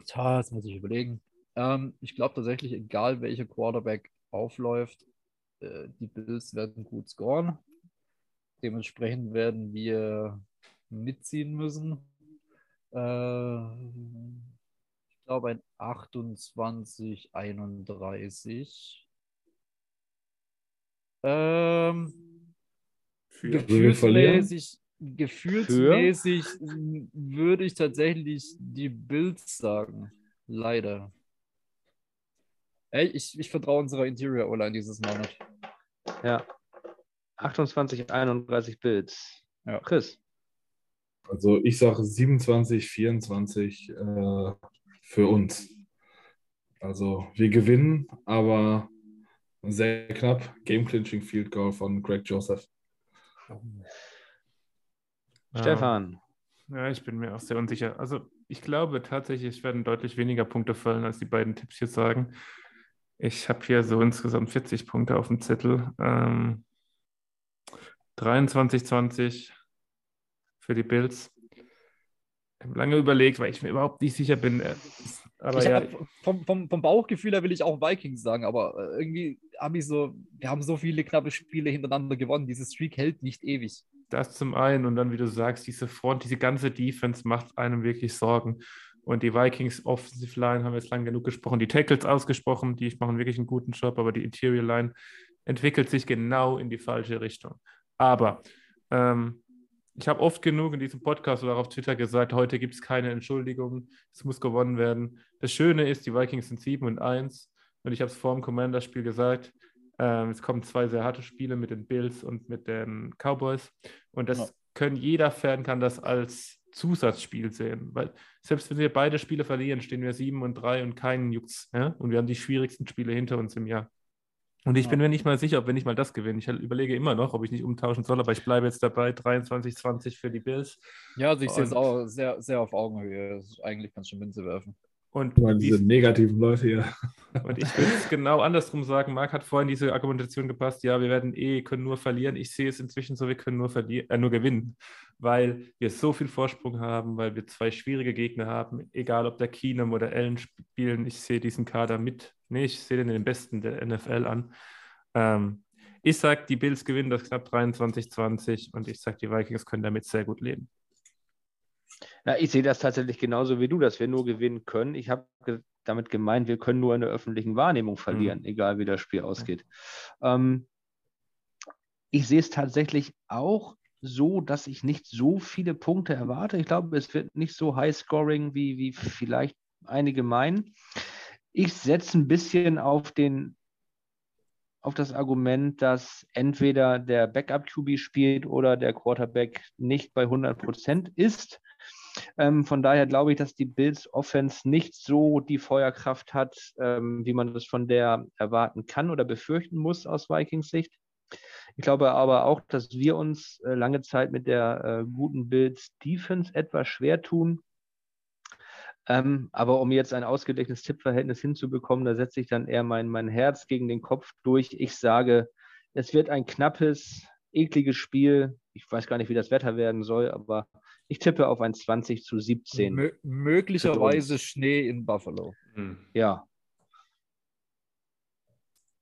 tja, jetzt muss ich überlegen. Ähm, ich glaube tatsächlich, egal welcher Quarterback aufläuft, äh, die Bills werden gut scoren. Dementsprechend werden wir mitziehen müssen. Äh, ich glaube ein 28, 31. Ähm, verlieren? gefühlsmäßig, gefühlsmäßig würde ich tatsächlich die Bills sagen. Leider. Ey, ich, ich vertraue unserer Interior O-Line dieses Mal nicht. Ja. 28, 31 Bills. Ja. Chris. Also ich sage 27, 24 äh, für uns. Also wir gewinnen, aber sehr knapp. Game Clinching Field Goal von Greg Joseph. Stefan. Ja, ich bin mir auch sehr unsicher. Also ich glaube tatsächlich, es werden deutlich weniger Punkte fallen, als die beiden Tipps hier sagen. Ich habe hier so insgesamt 40 Punkte auf dem Zettel. Ähm, 23, 20 für die Bills. Ich habe lange überlegt, weil ich mir überhaupt nicht sicher bin. äh, Aber Ich ja, hab, vom, vom, vom Bauchgefühl her will ich auch Vikings sagen, aber äh, irgendwie habe ich so, wir haben so viele knappe Spiele hintereinander gewonnen. Dieses Streak hält nicht ewig. Das zum einen und dann, wie du sagst, diese Front, diese ganze Defense macht einem wirklich Sorgen. Und die Vikings Offensive Line haben wir jetzt lang genug gesprochen. Die Tackles ausgesprochen, die machen wirklich einen guten Job, aber die Interior Line entwickelt sich genau in die falsche Richtung. Aber ähm, ich habe oft genug in diesem Podcast oder auf Twitter gesagt, heute gibt es keine Entschuldigung, es muss gewonnen werden. Das Schöne ist, die Vikings sind 7 und 1 und ich habe es vor dem Commander-Spiel gesagt, ähm, es kommen zwei sehr harte Spiele mit den Bills und mit den Cowboys und das Ja. können, jeder Fan kann das als Zusatzspiel sehen, weil selbst wenn wir beide Spiele verlieren, stehen wir 7 und 3 und keinen juckt's. Ja? Und wir haben die schwierigsten Spiele hinter uns im Jahr. Und ich Ja. bin mir nicht mal sicher, ob wir nicht mal das gewinnen. Ich überlege immer noch, ob ich nicht umtauschen soll, aber ich bleibe jetzt dabei. 23, 20 für die Bills. Ja, also ich sehe es auch sehr, sehr auf Augenhöhe. Eigentlich kannst du Münze werfen. Und, mal, diese dies, negativen Leute hier. und ich würde es genau andersrum sagen. Marc hat vorhin diese Argumentation gepasst, ja, wir werden eh, können nur verlieren. Ich sehe es inzwischen so, wir können nur, äh, nur gewinnen, weil wir so viel Vorsprung haben, weil wir zwei schwierige Gegner haben, egal ob der Keenum oder Allen spielen. Ich sehe diesen Kader mit, nee, ich sehe den den besten der NFL an. Ähm, ich sage, die Bills gewinnen das knapp 23-20 und ich sage, die Vikings können damit sehr gut leben. Ja, ich sehe das tatsächlich genauso wie du, dass wir nur gewinnen können. Ich habe ge damit gemeint, wir können nur in der öffentlichen Wahrnehmung verlieren, egal wie das Spiel ausgeht. Ähm, ich sehe es tatsächlich auch so, dass ich nicht so viele Punkte erwarte. Ich glaube, es wird nicht so high-scoring, wie, wie vielleicht einige meinen. Ich setze ein bisschen auf den auf das Argument, dass entweder der Backup-QB spielt oder der Quarterback nicht bei 100 Prozent ist. Ähm, von daher glaube ich, dass die Bills Offense nicht so die Feuerkraft hat, ähm, wie man das von der erwarten kann oder befürchten muss aus Vikings Sicht. Ich glaube aber auch, dass wir uns äh, lange Zeit mit der äh, guten Bills Defense etwas schwer tun. Ähm, aber um jetzt ein ausgeglichenes Tippverhältnis hinzubekommen, da setze ich dann eher mein, mein Herz gegen den Kopf durch. Ich sage, es wird ein knappes, ekliges Spiel. Ich weiß gar nicht, wie das Wetter werden soll, aber ich tippe auf ein 20 zu 17. Mö möglicherweise Schnee in Buffalo. Ja.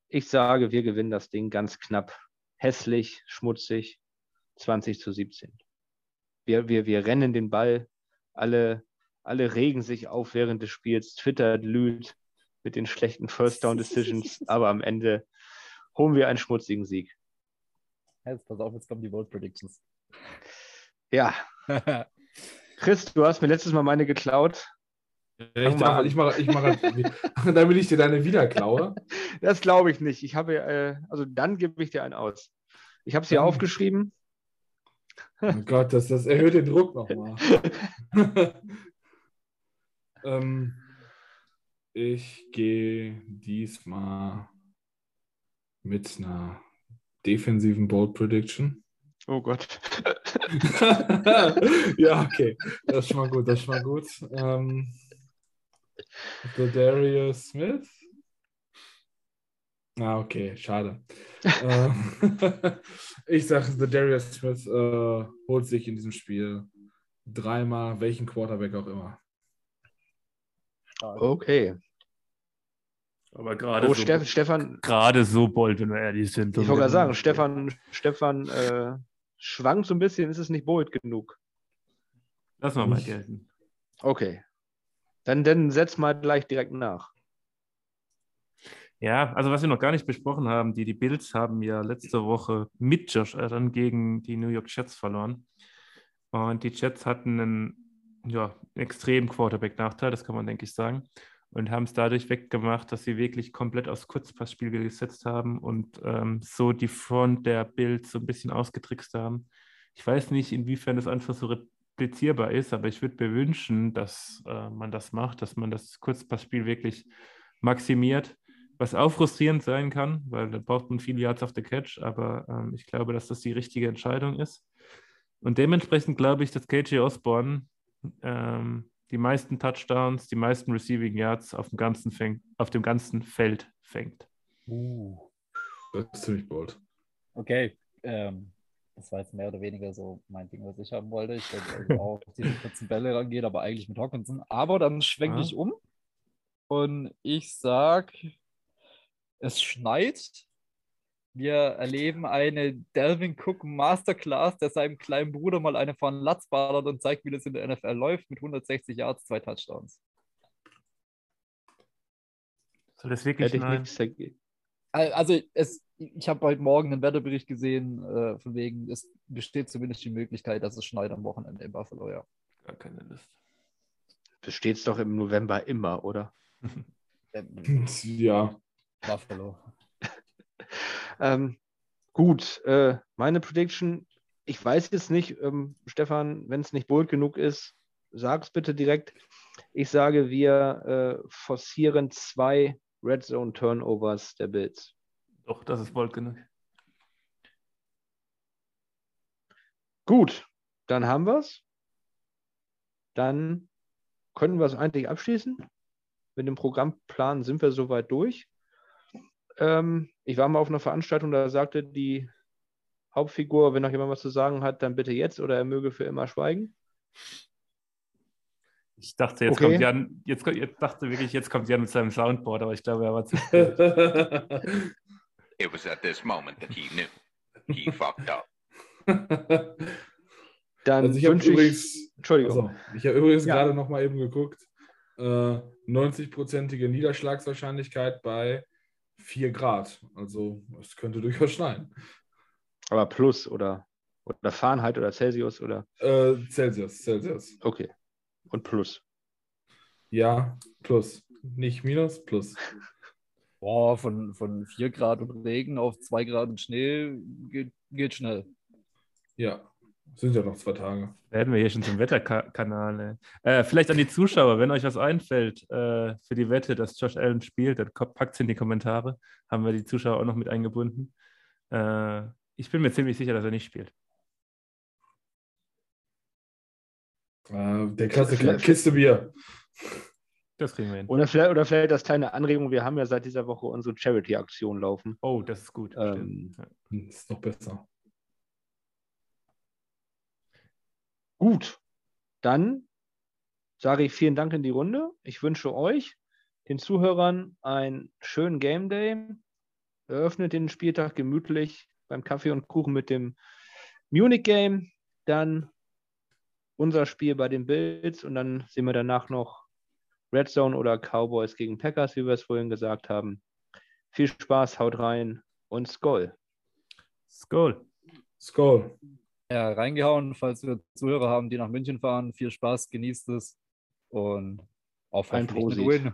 Ich sage, wir gewinnen das Ding ganz knapp. Hässlich, schmutzig, 20 zu 17. Wir, wir, wir rennen den Ball. Alle, alle regen sich auf während des Spiels. Twitter glüht mit den schlechten First Down Decisions. aber am Ende holen wir einen schmutzigen Sieg. Jetzt pass auf, jetzt kommen die Vote Predictions. Ja. Chris, du hast mir letztes Mal meine geklaut. Ich mache, ich mache, ich mache, damit ich dir deine wieder klaue. Das glaube ich nicht. Ich habe, äh, also dann gebe ich dir einen aus. Ich habe es hier Dann- aufgeschrieben. Oh Gott, das, das erhöht den Druck nochmal. ähm, ich gehe diesmal mit einer defensiven Bold Prediction. Oh Gott. ja, okay. Das ist schon mal gut, das ist schon mal gut. Ähm, the Darius Smith. Ah, okay, schade. Ähm, ich sage, The Darius Smith äh, holt sich in diesem Spiel dreimal, welchen Quarterback auch immer. Okay. Aber gerade Oh, so, Stefan, gerade so bold, wenn wir ehrlich sind. ich wollte gerade sagen, Stefan, Stefan äh, schwankt so ein bisschen, ist es nicht bold genug. Lass mal mal gelten. Okay. Dann, dann setz mal gleich direkt nach. Ja, also was wir noch gar nicht besprochen haben, die, die Bills haben ja letzte Woche mit Josh Allen gegen die New York Jets verloren. Und die Jets hatten einen ja, extremen Quarterback-Nachteil, das kann man, denke ich, sagen. Und haben es dadurch weggemacht, dass sie wirklich komplett aufs Kurzpassspiel gesetzt haben und ähm, so die Front der Bills so ein bisschen ausgetrickst haben. Ich weiß nicht, inwiefern das einfach so replizierbar ist, aber ich würde mir wünschen, dass äh, man das macht, dass man das Kurzpassspiel wirklich maximiert was auch frustrierend sein kann, weil da braucht man viele Yards auf the Catch, aber ähm, ich glaube, dass das die richtige Entscheidung ist. Und dementsprechend glaube ich, dass KJ Osborne ähm, die meisten Touchdowns, die meisten Receiving Yards auf dem ganzen, fängt, auf dem ganzen Feld fängt. Das ist ziemlich bold. Okay, ähm, das war jetzt mehr oder weniger so mein Ding, was ich haben wollte. Ich wollte also auch auf diese kurzen Bälle rangehen, aber eigentlich mit Hawkinson. Aber dann schwenke Ah. ich um und ich sag, es schneit. Wir erleben eine Delvin Cook Masterclass, der seinem kleinen Bruder mal eine von Latz ballert und zeigt, wie das in der NFL läuft, mit 160 Yards, zwei Touchdowns. Soll das wirklich Hätte Also es, ich habe heute Morgen einen Wetterbericht gesehen, äh, von wegen, es besteht zumindest die Möglichkeit, dass es schneit am Wochenende in Buffalo, ja. Gar keine Lust. Besteht es doch im November immer, oder? Ja, Buffalo. Ähm, gut, äh, meine Prediction, ich weiß jetzt nicht, ähm, Stefan, wenn es nicht bold genug ist, sag's bitte direkt. Ich sage, wir äh, forcieren zwei Red Zone Turnovers der Bills. Doch, das ist bold genug. Gut, dann haben wir's. Dann können wir es eigentlich abschließen. Mit dem Programmplan sind wir soweit durch. Ähm, ich war mal auf einer Veranstaltung, da sagte die Hauptfigur, wenn noch jemand was zu sagen hat, dann bitte jetzt oder er möge für immer schweigen. Ich dachte, jetzt Okay. kommt Jan, jetzt, jetzt dachte wirklich, jetzt kommt Jan mit seinem Soundboard, aber ich glaube, er war zu spät. It was at this moment that he knew. He fucked up. Dann Also ich habe wünsche ich, übrigens, Entschuldigung, also, ich habe übrigens Ja. gerade noch mal eben geguckt, äh, 90-prozentige Niederschlagswahrscheinlichkeit bei 4 Grad. Also es könnte durchaus schneien. aber plus oder, oder Fahrenheit oder Celsius oder, Äh, Celsius, Celsius. okay, und plus. Ja, plus. Nicht minus, plus. Boah, von, von 4 Grad und Regen auf 2 Grad und Schnee geht, geht schnell. Ja, sind ja noch zwei Tage. Werden wir hier schon zum Wetterkanal. Äh, vielleicht an die Zuschauer, wenn euch was einfällt äh, für die Wette, dass Josh Allen spielt, dann packt es in die Kommentare. Haben wir die Zuschauer auch noch mit eingebunden. Äh, ich bin mir ziemlich sicher, dass er nicht spielt. Äh, der Klassiker, Vielleicht- Kiste Bier. Das kriegen wir hin. Oder vielleicht, oder vielleicht als kleine Anregung, wir haben ja seit dieser Woche unsere Charity-Aktion laufen. Oh, das ist gut. Ähm. Ja. Hm, Ist noch besser. Gut, dann sage ich vielen Dank in die Runde. Ich wünsche euch, den Zuhörern, einen schönen Game Day. Eröffnet den Spieltag gemütlich beim Kaffee und Kuchen mit dem Munich Game. Dann unser Spiel bei den Bills und dann sehen wir danach noch Red Zone oder Cowboys gegen Packers, wie wir es vorhin gesagt haben. Viel Spaß, haut rein und Skoll. Skull. Skull. Ja, reingehauen, falls wir Zuhörer haben, die nach München fahren. Viel Spaß, genießt es und auf Ein. Win.